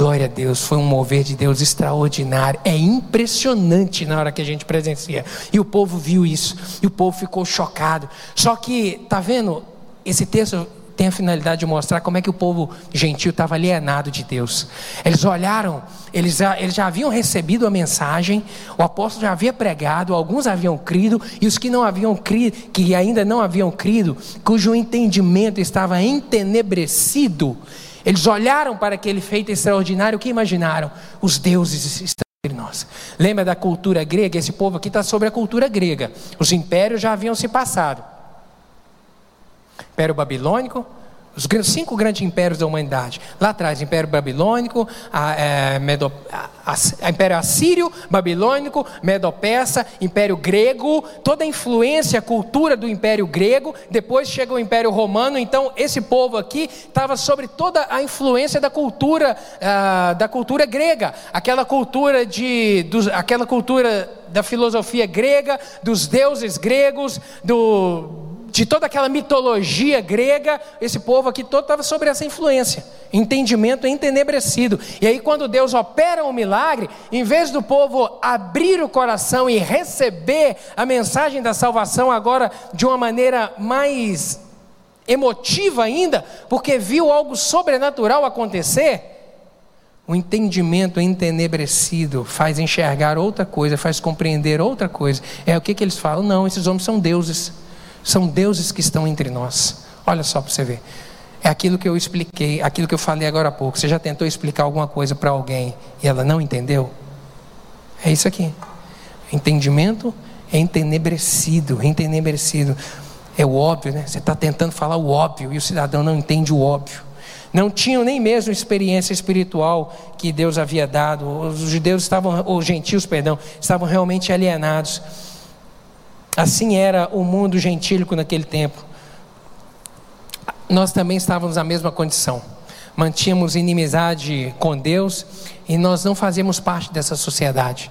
Glória a Deus, foi um mover de Deus extraordinário. É impressionante na hora que a gente presencia. E o povo viu isso, e o povo ficou chocado. Só que, tá vendo? Esse texto tem a finalidade de mostrar como é que o povo gentil estava alienado de Deus. Eles olharam, eles já, eles já haviam recebido a mensagem, o apóstolo já havia pregado, alguns haviam crido, e os que não haviam crido, que ainda não haviam crido, cujo entendimento estava entenebrecido, eles olharam para aquele feito extraordinário, o que imaginaram? Os deuses estão entre nós. Lembra da cultura grega? Esse povo aqui está sobre a cultura grega. Os impérios já haviam se passado. Império Babilônico, os cinco grandes impérios da humanidade. Lá atrás, Império Babilônico, a, é, Medo, a, a, Império Assírio, Babilônico, Medo-Persa, Império Grego, toda a influência, a cultura do Império Grego. Depois chega o Império Romano. Então, esse povo aqui estava sobre toda a influência da cultura, uh, da cultura grega. Aquela cultura de, dos, aquela cultura da filosofia grega, dos deuses gregos, do de toda aquela mitologia grega, esse povo aqui todo estava sobre essa influência, entendimento entenebrecido. E aí, quando Deus opera um milagre, em vez do povo abrir o coração e receber a mensagem da salvação agora de uma maneira mais emotiva ainda, porque viu algo sobrenatural acontecer, o entendimento entenebrecido faz enxergar outra coisa, faz compreender outra coisa. É o que, que eles falam? Não, esses homens são deuses. São deuses que estão entre nós. Olha só para você ver. É aquilo que eu expliquei, aquilo que eu falei agora há pouco. Você já tentou explicar alguma coisa para alguém e ela não entendeu? É isso aqui. Entendimento entenebrecido, entenebrecido. É o óbvio, né? Você está tentando falar o óbvio e o cidadão não entende o óbvio. Não tinham nem mesmo experiência espiritual que Deus havia dado. Os judeus estavam, os gentios, perdão, estavam realmente alienados. Assim era o mundo gentílico naquele tempo. Nós também estávamos na mesma condição. Mantínhamos inimizade com Deus e nós não fazíamos parte dessa sociedade.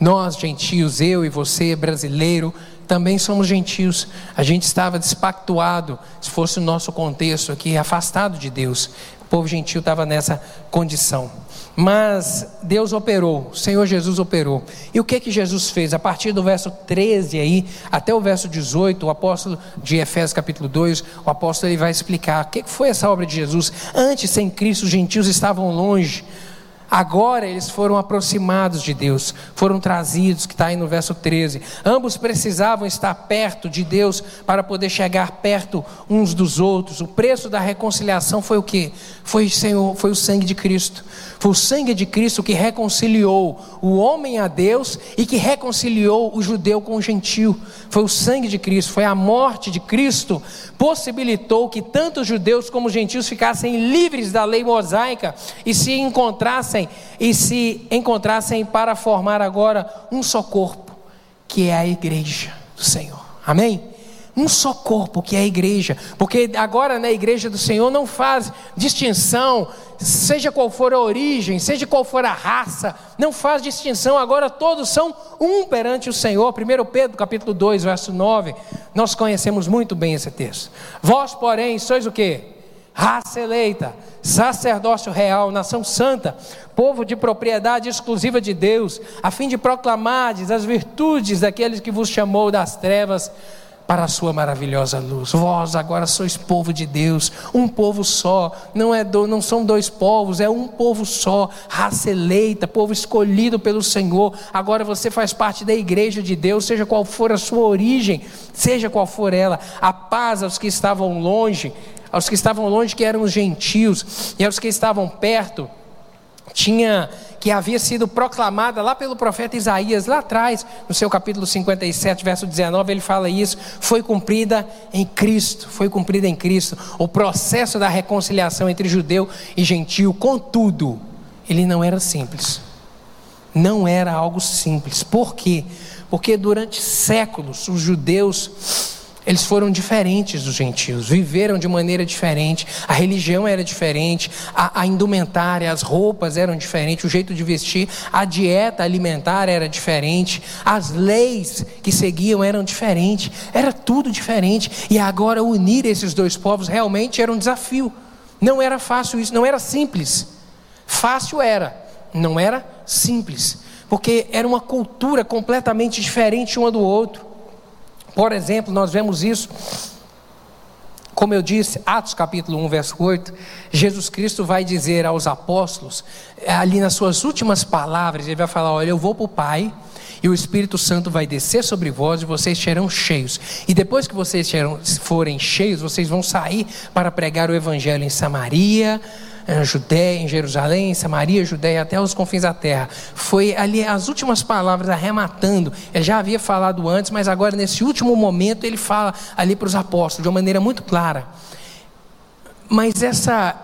Nós, gentios, eu e você, brasileiro, também somos gentios. A gente estava despactuado, se fosse o nosso contexto aqui, afastado de Deus. O povo gentil estava nessa condição. Mas Deus operou, o Senhor Jesus operou. E o que que Jesus fez? A partir do verso 13 aí, até o verso 18, o apóstolo de Efésios capítulo 2, o apóstolo ele vai explicar o que foi essa obra de Jesus. Antes, sem Cristo, os gentios estavam longe, Agora eles foram aproximados de Deus, foram trazidos, que está aí no verso 13. Ambos precisavam estar perto de Deus para poder chegar perto uns dos outros. O preço da reconciliação foi o que? Foi, foi o sangue de Cristo. Foi o sangue de Cristo que reconciliou o homem a Deus e que reconciliou o judeu com o gentil. Foi o sangue de Cristo, foi a morte de Cristo, possibilitou que tanto os judeus como os gentios ficassem livres da lei mosaica e se encontrassem e se encontrassem para formar agora um só corpo, que é a igreja do Senhor. Amém? Um só corpo, que é a igreja, porque agora na igreja do Senhor não faz distinção, seja qual for a origem, seja qual for a raça, não faz distinção, agora todos são um perante o Senhor. 1 Pedro capítulo 2, verso 9, nós conhecemos muito bem esse texto. Vós, porém, sois o que? Raça eleita, sacerdócio real, nação santa, povo de propriedade exclusiva de Deus, a fim de proclamar as virtudes daqueles que vos chamou das trevas para a sua maravilhosa luz. Vós agora sois povo de Deus, um povo só, não, é do, não são dois povos, é um povo só, raça eleita, povo escolhido pelo Senhor. Agora você faz parte da igreja de Deus, seja qual for a sua origem, seja qual for ela. A paz aos que estavam longe, aos que estavam longe, que eram os gentios, e aos que estavam perto, tinha que havia sido proclamada lá pelo profeta Isaías, lá atrás, no seu capítulo 57, verso 19, ele fala isso, foi cumprida em Cristo, foi cumprida em Cristo, o processo da reconciliação entre judeu e gentio, contudo, ele não era simples, não era algo simples, por quê? Porque durante séculos os judeus eles foram diferentes dos gentios, viveram de maneira diferente, a religião era diferente, a, a, indumentária, as roupas eram diferentes, o jeito de vestir, a dieta alimentar era diferente, as leis que seguiam eram diferentes, era tudo diferente. E agora unir esses dois povos realmente era um desafio. Não era fácil isso, não era simples. Fácil era, não era simples, porque era uma cultura completamente diferente uma do outro. Por exemplo, nós vemos isso, como eu disse, Atos capítulo 1, verso 8, Jesus Cristo vai dizer aos apóstolos, ali nas suas últimas palavras, ele vai falar: Olha, eu vou para o Pai, e o Espírito Santo vai descer sobre vós e vocês serão cheios. E depois que vocês forem cheios, vocês vão sair para pregar o Evangelho em Samaria, em Judéia, em Jerusalém, em Samaria, Judéia, até os confins da terra. Foi ali as últimas palavras arrematando. Ele já havia falado antes, mas agora nesse último momento ele fala ali para os apóstolos de uma maneira muito clara. Mas essa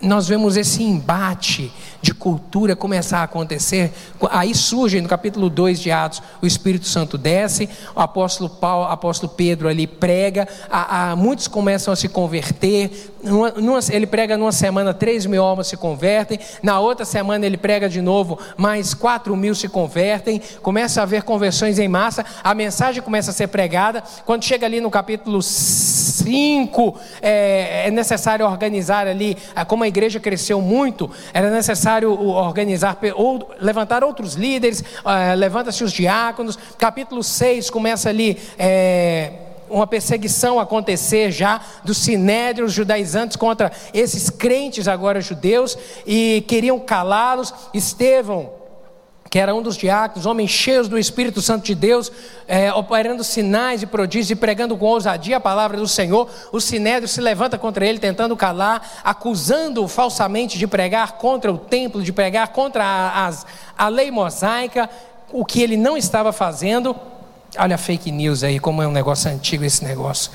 nós vemos esse embate de cultura começar a acontecer. Aí surge no capítulo 2 de Atos, o Espírito Santo desce, o apóstolo Paulo, o apóstolo Pedro ali prega, a, a, muitos começam a se converter. Numa, numa, ele prega numa semana, 3 mil almas se convertem, na outra semana ele prega de novo, mais 4 mil se convertem, começa a haver conversões em massa, a mensagem começa a ser pregada. Quando chega ali no capítulo 5, é, é necessário organizar ali, como a igreja cresceu muito, era necessário necessário organizar ou levantar outros líderes, uh, levanta-se os diáconos. Capítulo 6 começa ali. É, uma perseguição acontecer já dos sinédrios judaizantes contra esses crentes agora judeus e queriam calá-los. Estevão, que era um dos diáconos, homens cheios do Espírito Santo de Deus, é, operando sinais e prodígios e pregando com ousadia a palavra do Senhor, o sinédrio se levanta contra ele, tentando calar, acusando-o falsamente de pregar contra o templo, de pregar contra a, a, a lei mosaica, o que ele não estava fazendo. Olha a fake news aí, como é um negócio antigo esse negócio.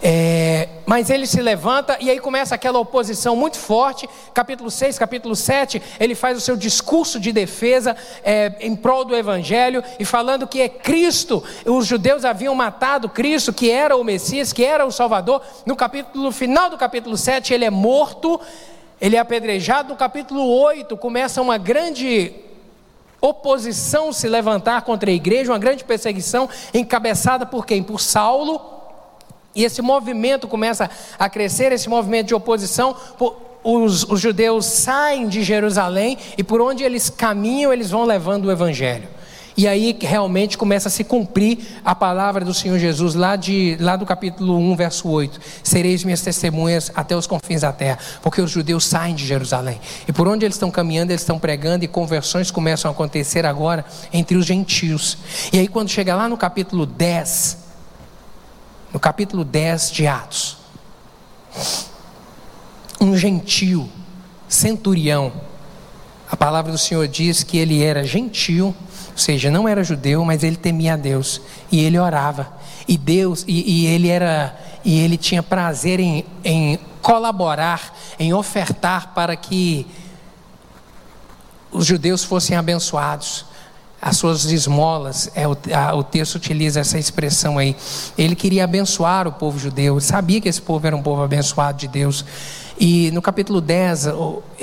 É, mas ele se levanta e aí começa aquela oposição muito forte. Capítulo 6, capítulo 7, ele faz o seu discurso de defesa é, em prol do Evangelho e falando que é Cristo. Os judeus haviam matado Cristo, que era o Messias, que era o Salvador. No capítulo no final do capítulo 7, ele é morto, ele é apedrejado. No capítulo 8, começa uma grande oposição se levantar contra a igreja, uma grande perseguição encabeçada por quem? Por Saulo. E esse movimento começa a crescer, esse movimento de oposição. Os, os judeus saem de Jerusalém e por onde eles caminham, eles vão levando o evangelho. E aí realmente começa a se cumprir a palavra do Senhor Jesus, lá, de, lá do capítulo 1, verso 8: Sereis minhas testemunhas até os confins da terra, porque os judeus saem de Jerusalém. E por onde eles estão caminhando, eles estão pregando, e conversões começam a acontecer agora entre os gentios. E aí, quando chega lá no capítulo 10, no capítulo 10 de Atos, um gentio, centurião, a palavra do Senhor diz que ele era gentil ou seja, não era judeu, mas ele temia a Deus e ele orava. E Deus, e, e ele era, e ele tinha prazer em, em colaborar, em ofertar para que os judeus fossem abençoados. As suas esmolas, é, o, a, o texto utiliza essa expressão aí. Ele queria abençoar o povo judeu, sabia que esse povo era um povo abençoado de Deus. E no capítulo 10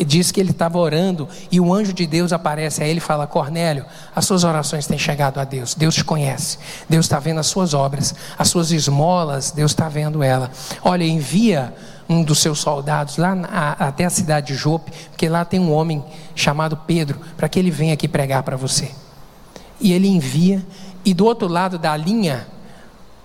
diz que ele estava orando e o anjo de Deus aparece a ele e fala: Cornélio, as suas orações têm chegado a Deus. Deus te conhece. Deus está vendo as suas obras, as suas esmolas. Deus está vendo ela. Olha, envia um dos seus soldados lá na, até a cidade de Jope, porque lá tem um homem chamado Pedro, para que ele venha aqui pregar para você. E ele envia, e do outro lado da linha,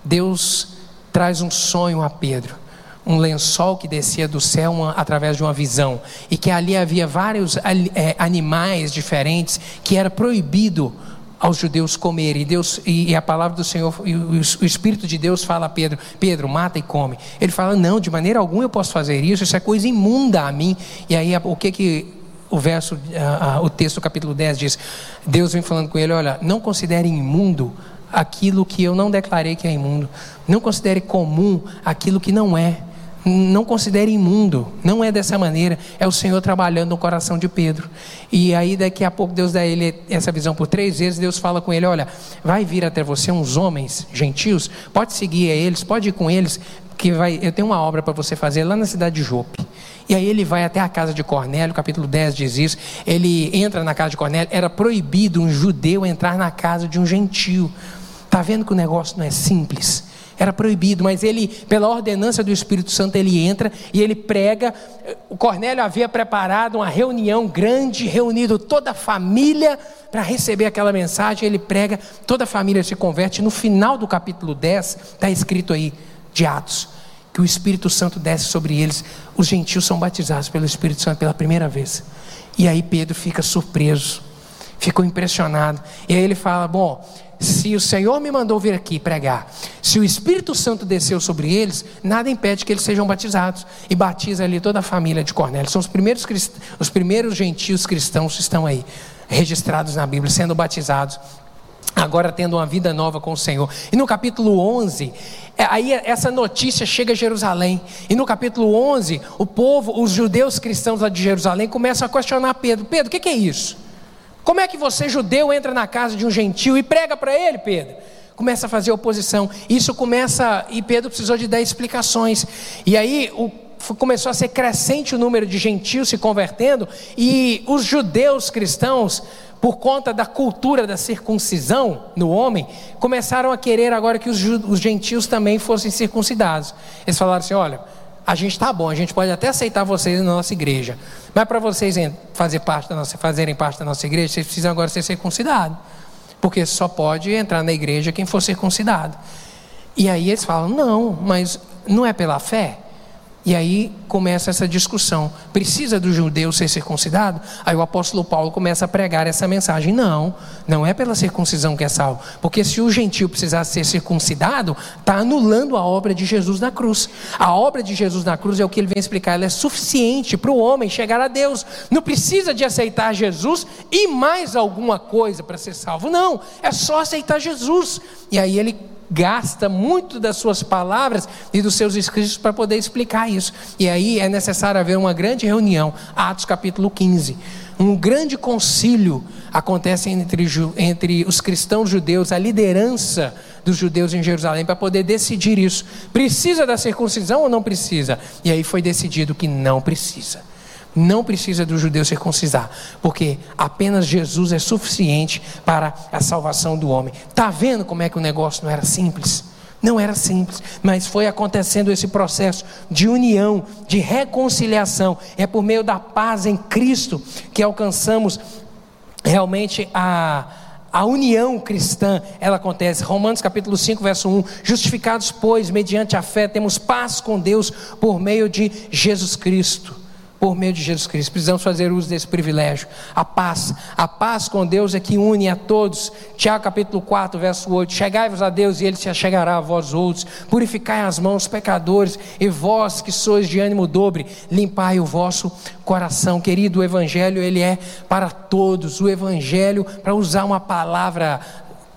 Deus traz um sonho a Pedro um lençol que descia do céu uma, através de uma visão, e que ali havia vários é, animais diferentes que era proibido aos judeus comerem. E, Deus, e, e a palavra do Senhor, e o, o, Espírito de Deus fala a Pedro: Pedro, mata e come. Ele fala: Não, de maneira alguma eu posso fazer isso, isso é coisa imunda a mim. E aí o que que o verso, o texto capítulo 10 diz: Deus vem falando com ele: Olha, não considere imundo aquilo que eu não declarei que é imundo, não considere comum aquilo que não é. Não considere imundo, não é dessa maneira. É o Senhor trabalhando no coração de Pedro. E aí, daqui a pouco, Deus dá a ele essa visão por três vezes. Deus fala com ele: Olha, vai vir até você uns homens gentios, pode seguir a eles, pode ir com eles, que vai, eu tenho uma obra para você fazer lá na cidade de Jope. E aí ele vai até a casa de Cornélio, capítulo 10 diz isso. Ele entra na casa de Cornélio, era proibido um judeu entrar na casa de um gentio. Está vendo que o negócio não é simples? Era proibido, mas ele, pela ordenança do Espírito Santo, ele entra e ele prega. O Cornélio havia preparado uma reunião grande, reunido toda a família para receber aquela mensagem. Ele prega, toda a família se converte. No final do capítulo 10, está escrito aí, de Atos, que o Espírito Santo desce sobre eles. Os gentios são batizados pelo Espírito Santo pela primeira vez. E aí Pedro fica surpreso, ficou impressionado. E aí ele fala: Bom, se o Senhor me mandou vir aqui pregar, se o Espírito Santo desceu sobre eles, nada impede que eles sejam batizados. E batiza ali toda a família de Cornélio. São os primeiros, os primeiros gentios cristãos que estão aí, registrados na Bíblia, sendo batizados. Agora tendo uma vida nova com o Senhor. E no capítulo 11, é, aí essa notícia chega a Jerusalém. E no capítulo 11, o povo, os judeus cristãos lá de Jerusalém, começam a questionar Pedro: Pedro, o que, que é isso? Como é que você, judeu, entra na casa de um gentil e prega para ele, Pedro? Começa a fazer oposição. Isso começa, e Pedro precisou de dar explicações. E aí o, começou a ser crescente o número de gentios se convertendo, e os judeus cristãos, por conta da cultura da circuncisão no homem, começaram a querer agora que os, os gentios também fossem circuncidados. Eles falaram assim: olha a gente está bom, a gente pode até aceitar vocês na nossa igreja, mas para vocês fazer parte da nossa, fazerem parte da nossa igreja, vocês precisam agora ser circuncidados, porque só pode entrar na igreja quem for circuncidado. E aí eles falam: não, mas não é pela fé? E aí começa essa discussão. Precisa do judeu ser circuncidado? Aí o apóstolo Paulo começa a pregar essa mensagem. Não, não é pela circuncisão que é salvo. Porque se o gentio precisasse ser circuncidado, está anulando a obra de Jesus na cruz. A obra de Jesus na cruz é o que ele vem explicar. Ela é suficiente para o homem chegar a Deus. Não precisa de aceitar Jesus e mais alguma coisa para ser salvo. Não, é só aceitar Jesus. E aí ele gasta muito das suas palavras e dos seus escritos para poder explicar isso. E aí é necessário haver uma grande reunião, Atos capítulo 15. Um grande concílio acontece entre, entre os cristãos judeus, a liderança dos judeus em Jerusalém, para poder decidir isso. Precisa da circuncisão ou não precisa? E aí foi decidido que não precisa não precisa do judeu circuncisar, porque apenas Jesus é suficiente para a salvação do homem. Está vendo como é que o negócio não era simples? Não era simples, mas foi acontecendo esse processo de união, de reconciliação. É por meio da paz em Cristo que alcançamos realmente a, a união cristã, ela acontece. Romanos capítulo 5, verso 1. Justificados, pois, mediante a fé, temos paz com Deus por meio de Jesus Cristo por meio de Jesus Cristo. Precisamos fazer uso desse privilégio. A paz. A paz com Deus é que une a todos. Tiago capítulo 4, verso 8. Chegai-vos a Deus e ele se achegará a vós outros. Purificai as mãos, pecadores, e vós que sois de ânimo dobre, limpai o vosso coração. Querido, o evangelho ele é para todos. O evangelho, para usar uma palavra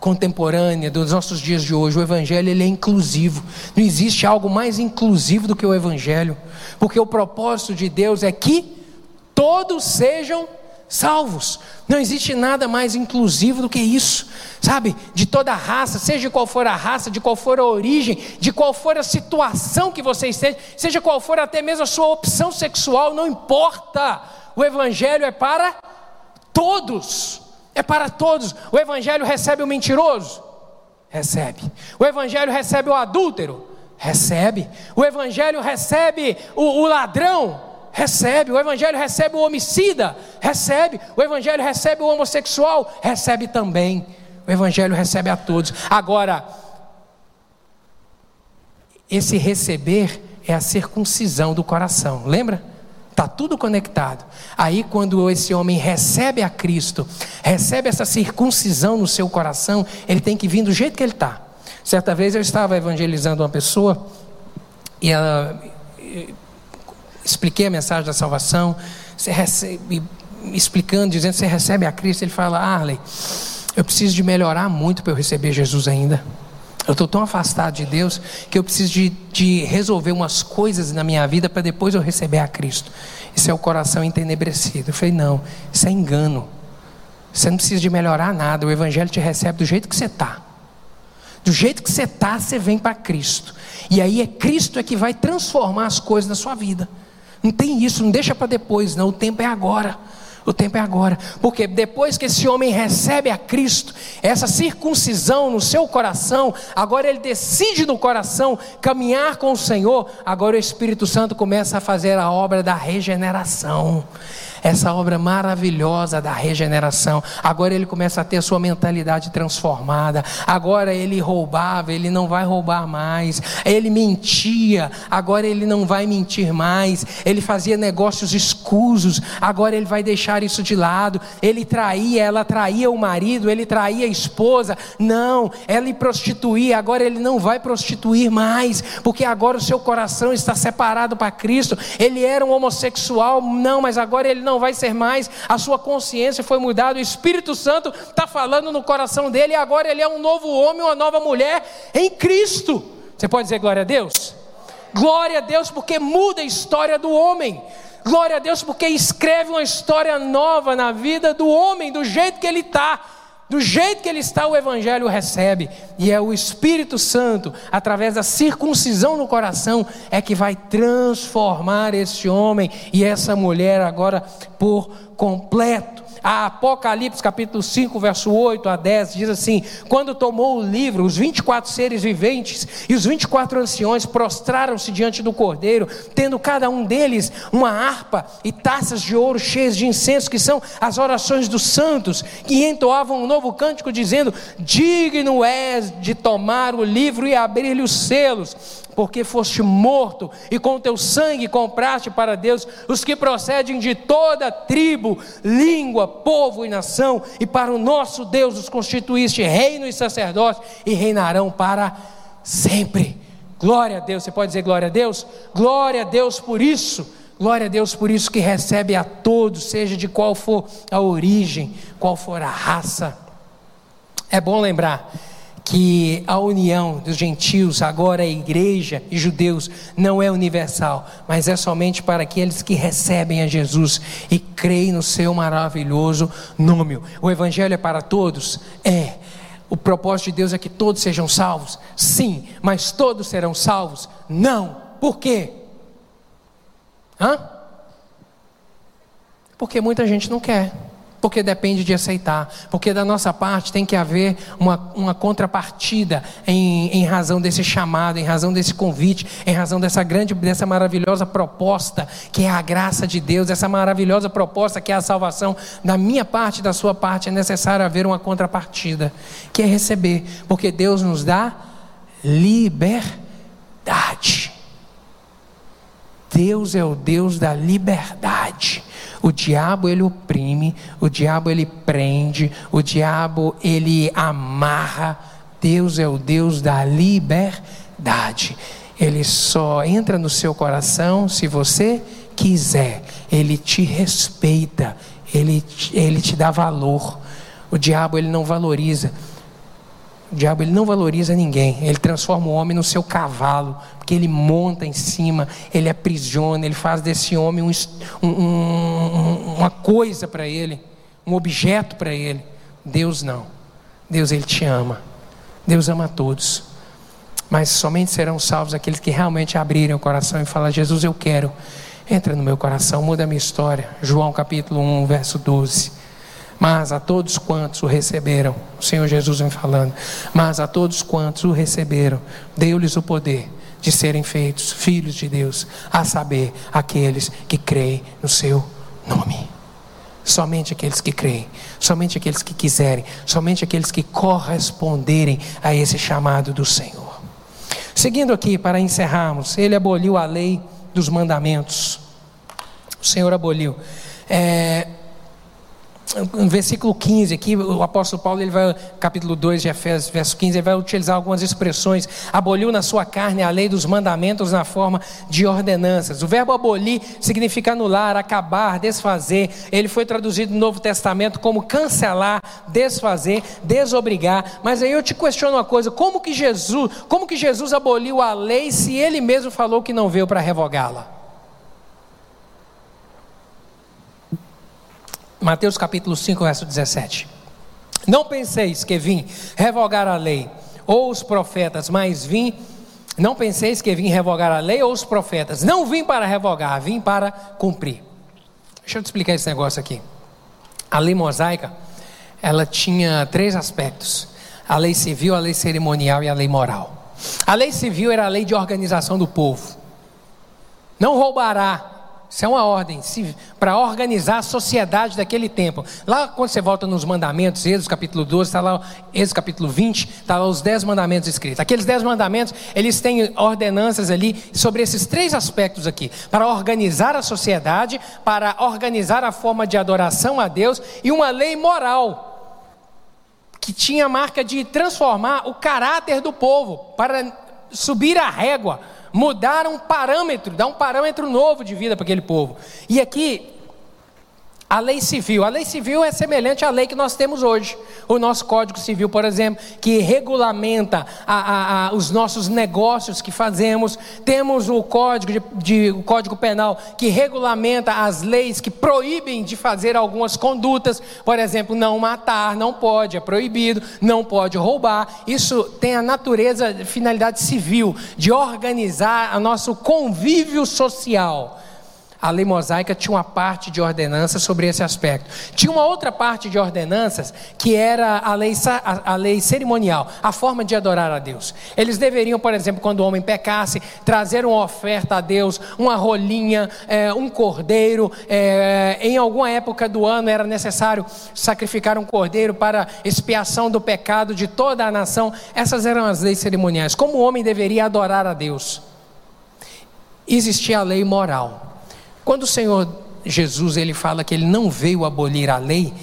contemporânea dos nossos dias de hoje, o evangelho ele é inclusivo. Não existe algo mais inclusivo do que o evangelho, porque o propósito de Deus é que todos sejam salvos. Não existe nada mais inclusivo do que isso, sabe? De toda a raça, seja qual for a raça, de qual for a origem, de qual for a situação que você esteja, seja qual for até mesmo a sua opção sexual, não importa. O evangelho é para todos é para todos. O Evangelho recebe o mentiroso? Recebe. O Evangelho recebe o adúltero? Recebe. O Evangelho recebe o, o ladrão? Recebe. O Evangelho recebe o homicida? Recebe. O Evangelho recebe o homossexual? Recebe também. O Evangelho recebe a todos. Agora, esse receber é a circuncisão do coração. Lembra? Está tudo conectado. Aí, quando esse homem recebe a Cristo, recebe essa circuncisão no seu coração, ele tem que vir do jeito que ele está. Certa vez eu estava evangelizando uma pessoa e ela expliquei a mensagem da salvação, você recebe, explicando, dizendo você recebe a Cristo, ele fala, Arley, eu preciso de melhorar muito para eu receber Jesus ainda. Eu estou tão afastado de Deus que eu preciso de, de resolver umas coisas na minha vida para depois eu receber a Cristo. Isso é o coração entenebrecido. Eu falei, não, isso é engano. Você não precisa de melhorar nada. O Evangelho te recebe do jeito que você está. Do jeito que você está, você vem para Cristo. E aí é Cristo é que vai transformar as coisas na sua vida. Não tem isso, não deixa para depois, não. O tempo é agora. O tempo é agora. Porque depois que esse homem recebe a Cristo, essa circuncisão no seu coração, agora ele decide no coração caminhar com o Senhor, agora o Espírito Santo começa a fazer a obra da regeneração essa obra maravilhosa da regeneração. Agora ele começa a ter a sua mentalidade transformada. Agora ele roubava, ele não vai roubar mais. Ele mentia, agora ele não vai mentir mais. Ele fazia negócios escusos, agora ele vai deixar isso de lado. Ele traía, ela traía o marido, ele traía a esposa. Não, ela prostituía, agora ele não vai prostituir mais, porque agora o seu coração está separado para Cristo. Ele era um homossexual, não, mas agora ele não vai ser mais, a sua consciência foi mudada, o Espírito Santo está falando no coração dele, e agora ele é um novo homem, uma nova mulher em Cristo. Você pode dizer glória a Deus? Glória a Deus, porque muda a história do homem. Glória a Deus, porque escreve uma história nova na vida do homem, do jeito que ele está. Do jeito que ele está, o Evangelho recebe, e é o Espírito Santo, através da circuncisão no coração, é que vai transformar esse homem e essa mulher agora por completo. A Apocalipse capítulo 5, verso 8 a 10 diz assim: Quando tomou o livro, os 24 seres viventes e os 24 anciões prostraram-se diante do Cordeiro, tendo cada um deles uma harpa e taças de ouro cheias de incenso, que são as orações dos santos, que entoavam um novo cântico dizendo: Digno és de tomar o livro e abrir-lhe os selos porque foste morto e com teu sangue compraste para Deus os que procedem de toda tribo, língua, povo e nação, e para o nosso Deus os constituíste reino e sacerdote e reinarão para sempre. Glória a Deus, você pode dizer glória a Deus? Glória a Deus por isso. Glória a Deus por isso que recebe a todos, seja de qual for a origem, qual for a raça. É bom lembrar que a união dos gentios, agora a igreja e judeus, não é universal, mas é somente para aqueles que recebem a Jesus e creem no seu maravilhoso nome. O evangelho é para todos? É. O propósito de Deus é que todos sejam salvos? Sim, mas todos serão salvos? Não. Por quê? Hã? Porque muita gente não quer porque depende de aceitar, porque da nossa parte tem que haver uma, uma contrapartida em, em razão desse chamado, em razão desse convite, em razão dessa grande, dessa maravilhosa proposta que é a graça de Deus, essa maravilhosa proposta que é a salvação. Da minha parte, da sua parte, é necessário haver uma contrapartida, que é receber, porque Deus nos dá liberdade. Deus é o Deus da liberdade. O diabo ele oprime, o diabo ele prende, o diabo ele amarra. Deus é o Deus da liberdade. Ele só entra no seu coração se você quiser. Ele te respeita, ele, ele te dá valor. O diabo ele não valoriza. O diabo ele não valoriza ninguém. Ele transforma o homem no seu cavalo, porque ele monta em cima, ele aprisiona, ele faz desse homem um, um, uma coisa para ele, um objeto para ele. Deus não. Deus ele te ama. Deus ama a todos. Mas somente serão salvos aqueles que realmente abrirem o coração e falar: Jesus, eu quero. Entra no meu coração, muda a minha história. João capítulo 1, verso 12. Mas a todos quantos o receberam, o Senhor Jesus vem falando, mas a todos quantos o receberam, deu-lhes o poder de serem feitos filhos de Deus, a saber, aqueles que creem no seu nome. Somente aqueles que creem, somente aqueles que quiserem, somente aqueles que corresponderem a esse chamado do Senhor. Seguindo aqui, para encerrarmos, ele aboliu a lei dos mandamentos. O Senhor aboliu. É, no versículo 15 aqui, o apóstolo Paulo, ele vai, capítulo 2 de Efésios, verso 15, ele vai utilizar algumas expressões. Aboliu na sua carne a lei dos mandamentos na forma de ordenanças. O verbo abolir significa anular, acabar, desfazer. Ele foi traduzido no Novo Testamento como cancelar, desfazer, desobrigar. Mas aí eu te questiono uma coisa: como que Jesus, como que Jesus aboliu a lei se ele mesmo falou que não veio para revogá-la? Mateus capítulo 5, verso 17. Não penseis que vim revogar a lei ou os profetas, mas vim. Não penseis que vim revogar a lei ou os profetas. Não vim para revogar, vim para cumprir. Deixa eu te explicar esse negócio aqui. A lei mosaica, ela tinha três aspectos: a lei civil, a lei cerimonial e a lei moral. A lei civil era a lei de organização do povo. Não roubará, isso é uma ordem para organizar a sociedade daquele tempo. Lá, quando você volta nos mandamentos, Êxodo capítulo 12, está lá, Êxodo capítulo 20, está lá os dez mandamentos escritos. Aqueles dez mandamentos, eles têm ordenanças ali sobre esses três aspectos aqui: para organizar a sociedade, para organizar a forma de adoração a Deus e uma lei moral, que tinha a marca de transformar o caráter do povo, para subir a régua mudar um parâmetro, dar um parâmetro novo de vida para aquele povo. E aqui a lei civil. A lei civil é semelhante à lei que nós temos hoje. O nosso Código Civil, por exemplo, que regulamenta a, a, a, os nossos negócios que fazemos. Temos o Código, de, de, o Código Penal que regulamenta as leis que proíbem de fazer algumas condutas. Por exemplo, não matar, não pode, é proibido, não pode roubar. Isso tem a natureza, finalidade civil, de organizar o nosso convívio social. A lei mosaica tinha uma parte de ordenanças sobre esse aspecto. Tinha uma outra parte de ordenanças que era a lei, a, a lei cerimonial, a forma de adorar a Deus. Eles deveriam, por exemplo, quando o homem pecasse, trazer uma oferta a Deus, uma rolinha, é, um cordeiro. É, em alguma época do ano era necessário sacrificar um cordeiro para expiação do pecado de toda a nação. Essas eram as leis cerimoniais. Como o homem deveria adorar a Deus? Existia a lei moral. Quando o Senhor Jesus ele fala que ele não veio abolir a lei,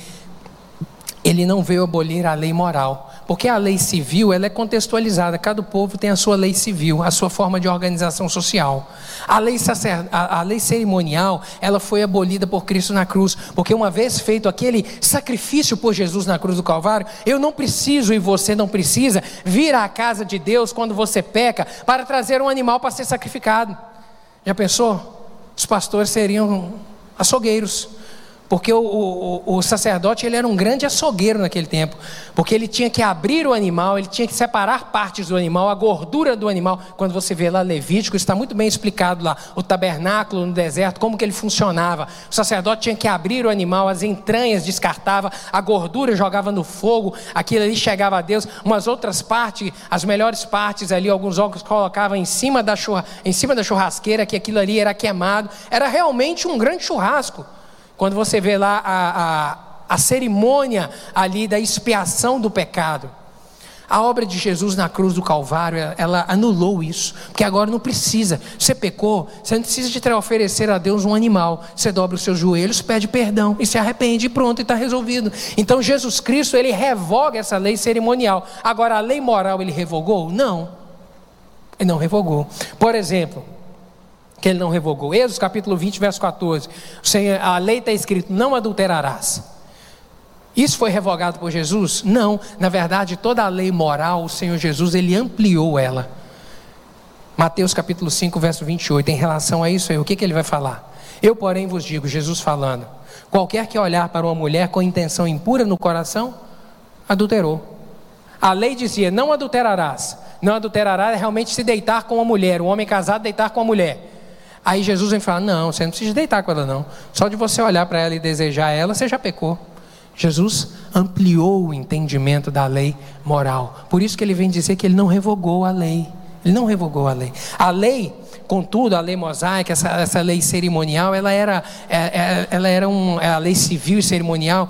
ele não veio abolir a lei moral, porque a lei civil ela é contextualizada, cada povo tem a sua lei civil, a sua forma de organização social. A lei, sacer, a, a lei cerimonial ela foi abolida por Cristo na cruz, porque uma vez feito aquele sacrifício por Jesus na cruz do Calvário, eu não preciso e você não precisa vir à casa de Deus quando você peca para trazer um animal para ser sacrificado. Já pensou? Os pastores seriam açougueiros. Porque o, o, o, sacerdote ele era um grande açougueiro naquele tempo. Porque ele tinha que abrir o animal, ele tinha que separar partes do animal, a gordura do animal. Quando você vê lá Levítico, está muito bem explicado lá. O tabernáculo no deserto, como que ele funcionava. O sacerdote tinha que abrir o animal, as entranhas descartava, a gordura jogava no fogo, aquilo ali chegava a Deus. Umas outras partes, as melhores partes ali, alguns órgãos colocavam em cima da, churra, em cima da churrasqueira, que aquilo ali era queimado. Era realmente um grande churrasco. Quando você vê lá a, a, a cerimônia ali da expiação do pecado. A obra de Jesus na cruz do Calvário, ela anulou isso, porque agora não precisa. Você pecou, você não precisa de oferecer a Deus um animal. Você dobra os seus joelhos, pede perdão e se arrepende e pronto, e está resolvido. Então Jesus Cristo, ele revoga essa lei cerimonial. Agora, a lei moral ele revogou? Não. Ele não revogou. Por exemplo, que ele não revogou. Êxodo capítulo 20, verso 14. A lei está escrito: não adulterarás. Isso foi revogado por Jesus? Não. Na verdade, toda a lei moral, o Senhor Jesus, ele ampliou ela. Mateus capítulo 5, verso 28, em relação a isso aí, o que, que ele vai falar? Eu, porém, vos digo, Jesus falando: qualquer que olhar para uma mulher com intenção impura no coração, adulterou. A lei dizia: não adulterarás. Não adulterarás é realmente se deitar com uma mulher, o homem casado deitar com uma mulher. Aí Jesus vem falar: Não, você não precisa deitar com ela, não. Só de você olhar para ela e desejar ela, você já pecou. Jesus ampliou o entendimento da lei moral. Por isso que ele vem dizer que ele não revogou a lei. Ele não revogou a lei. A lei, contudo, a lei mosaica, essa, essa lei cerimonial, ela era, é, é, ela era um, é a lei civil e cerimonial,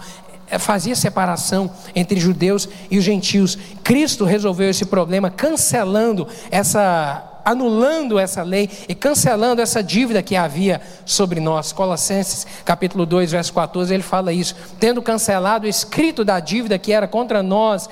fazia separação entre judeus e os gentios. Cristo resolveu esse problema cancelando essa anulando essa lei e cancelando essa dívida que havia sobre nós. Colossenses capítulo 2, verso 14, ele fala isso, tendo cancelado o escrito da dívida que era contra nós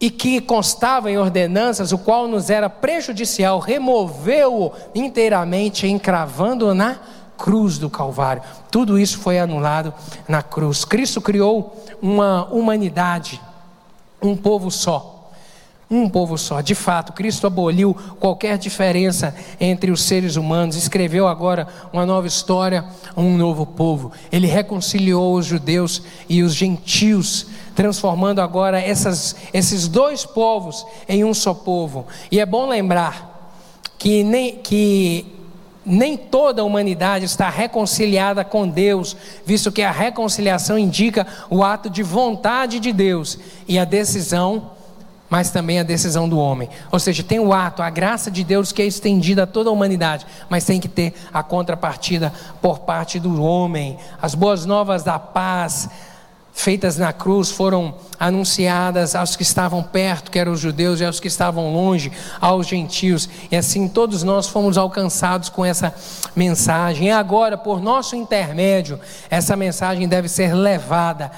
e que constava em ordenanças, o qual nos era prejudicial, removeu-o inteiramente, encravando na cruz do Calvário. Tudo isso foi anulado na cruz. Cristo criou uma humanidade, um povo só um povo só. De fato, Cristo aboliu qualquer diferença entre os seres humanos, escreveu agora uma nova história, um novo povo. Ele reconciliou os judeus e os gentios, transformando agora essas, esses dois povos em um só povo. E é bom lembrar que nem, que nem toda a humanidade está reconciliada com Deus, visto que a reconciliação indica o ato de vontade de Deus e a decisão mas também a decisão do homem. Ou seja, tem o ato, a graça de Deus que é estendida a toda a humanidade, mas tem que ter a contrapartida por parte do homem. As boas novas da paz feitas na cruz foram anunciadas aos que estavam perto, que eram os judeus, e aos que estavam longe, aos gentios. E assim todos nós fomos alcançados com essa mensagem. E agora, por nosso intermédio, essa mensagem deve ser levada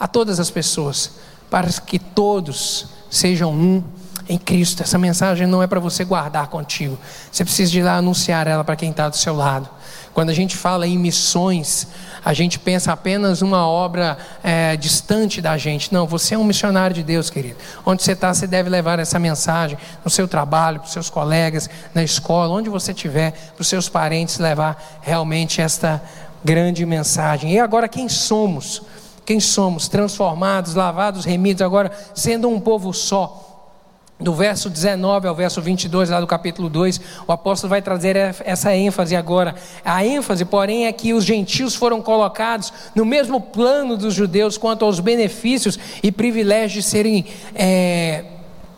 a todas as pessoas, para que todos sejam um em Cristo. Essa mensagem não é para você guardar contigo. Você precisa ir lá anunciar ela para quem está do seu lado. Quando a gente fala em missões, a gente pensa apenas uma obra é, distante da gente. Não, você é um missionário de Deus, querido. Onde você está, você deve levar essa mensagem no seu trabalho, para os seus colegas, na escola, onde você estiver, para os seus parentes, levar realmente esta grande mensagem. E agora, quem somos? Quem somos? Transformados, lavados, remidos, agora sendo um povo só. do verso 19 ao verso 22, lá do capítulo 2, o apóstolo vai trazer essa ênfase agora. A ênfase, porém, é que os gentios foram colocados no mesmo plano dos judeus quanto aos benefícios e privilégios de serem. É,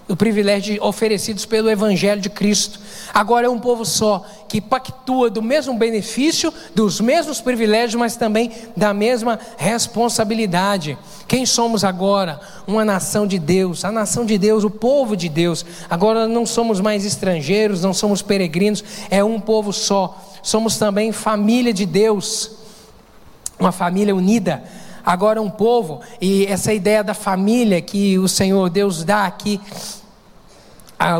o privilégio oferecidos pelo Evangelho de Cristo. Agora é um povo só, que pactua do mesmo benefício, dos mesmos privilégios, mas também da mesma responsabilidade. Quem somos agora? Uma nação de Deus, a nação de Deus, o povo de Deus. Agora não somos mais estrangeiros, não somos peregrinos, é um povo só. Somos também família de Deus, uma família unida agora um povo, e essa ideia da família que o Senhor Deus dá aqui,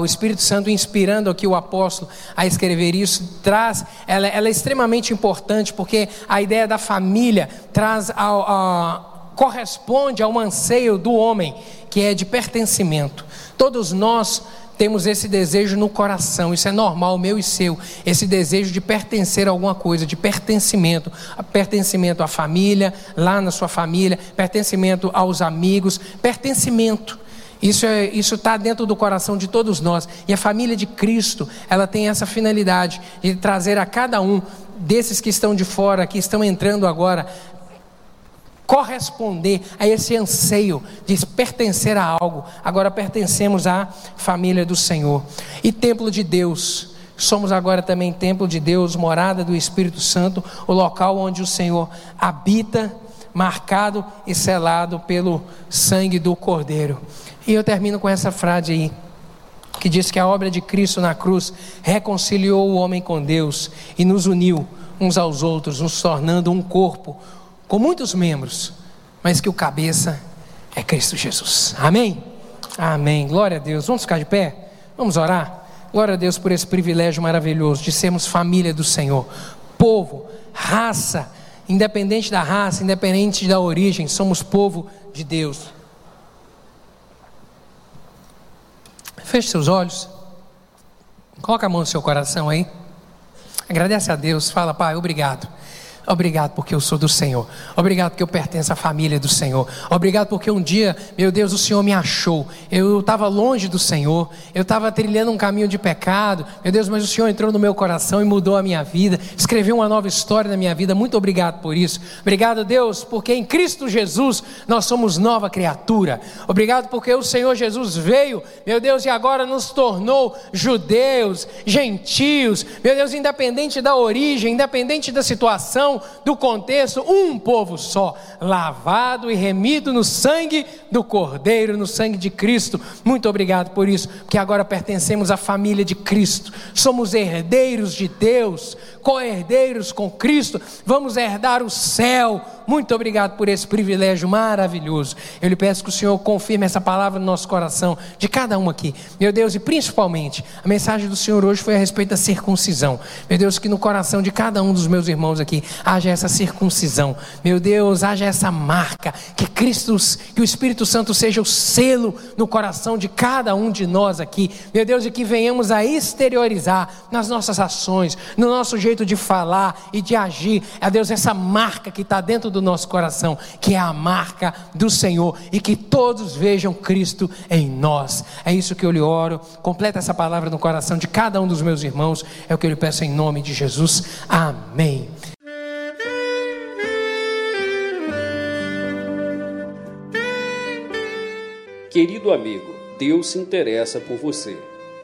o Espírito Santo inspirando aqui o apóstolo a escrever isso, traz, ela, ela é extremamente importante, porque a ideia da família traz ao, a, corresponde ao anseio do homem, que é de pertencimento. Todos nós temos esse desejo no coração, isso é normal, meu e seu, esse desejo de pertencer a alguma coisa, de pertencimento, pertencimento à família, lá na sua família, pertencimento aos amigos, pertencimento. Isso é, está dentro do coração de todos nós. E a família de Cristo, ela tem essa finalidade de trazer a cada um desses que estão de fora, que estão entrando agora, corresponder a esse anseio de pertencer a algo. Agora pertencemos à família do Senhor. E templo de Deus. Somos agora também templo de Deus, morada do Espírito Santo, o local onde o Senhor habita, marcado e selado pelo sangue do Cordeiro. E eu termino com essa frase aí, que diz que a obra de Cristo na cruz reconciliou o homem com Deus e nos uniu uns aos outros, nos tornando um corpo com muitos membros, mas que o cabeça é Cristo Jesus. Amém? Amém. Glória a Deus. Vamos ficar de pé? Vamos orar? Glória a Deus por esse privilégio maravilhoso de sermos família do Senhor, povo, raça, independente da raça, independente da origem, somos povo de Deus. Feche seus olhos. Coloca a mão no seu coração aí. Agradece a Deus. Fala, Pai, obrigado. Obrigado porque eu sou do Senhor. Obrigado porque eu pertenço à família do Senhor. Obrigado porque um dia, meu Deus, o Senhor me achou. Eu estava longe do Senhor. Eu estava trilhando um caminho de pecado. Meu Deus, mas o Senhor entrou no meu coração e mudou a minha vida. Escreveu uma nova história na minha vida. Muito obrigado por isso. Obrigado, Deus, porque em Cristo Jesus nós somos nova criatura. Obrigado porque o Senhor Jesus veio, meu Deus, e agora nos tornou judeus, gentios. Meu Deus, independente da origem, independente da situação do contexto, um povo só, lavado e remido no sangue do Cordeiro, no sangue de Cristo. Muito obrigado por isso, porque agora pertencemos à família de Cristo, somos herdeiros de Deus, co-herdeiros com Cristo, vamos herdar o céu. Muito obrigado por esse privilégio maravilhoso. Eu lhe peço que o Senhor confirme essa palavra no nosso coração, de cada um aqui. Meu Deus, e principalmente, a mensagem do Senhor hoje foi a respeito da circuncisão. Meu Deus, que no coração de cada um dos meus irmãos aqui haja essa circuncisão. Meu Deus, haja essa marca, que Cristo, que o Espírito Santo seja o selo no coração de cada um de nós aqui. Meu Deus, e que venhamos a exteriorizar nas nossas ações, no nosso jeito de falar e de agir. É Deus, essa marca que está dentro do nosso coração, que é a marca do Senhor, e que todos vejam Cristo em nós. É isso que eu lhe oro. Completa essa palavra no coração de cada um dos meus irmãos. É o que eu lhe peço em nome de Jesus. Amém. Querido amigo, Deus se interessa por você.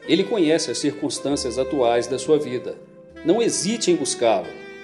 Ele conhece as circunstâncias atuais da sua vida. Não hesite em buscá-lo.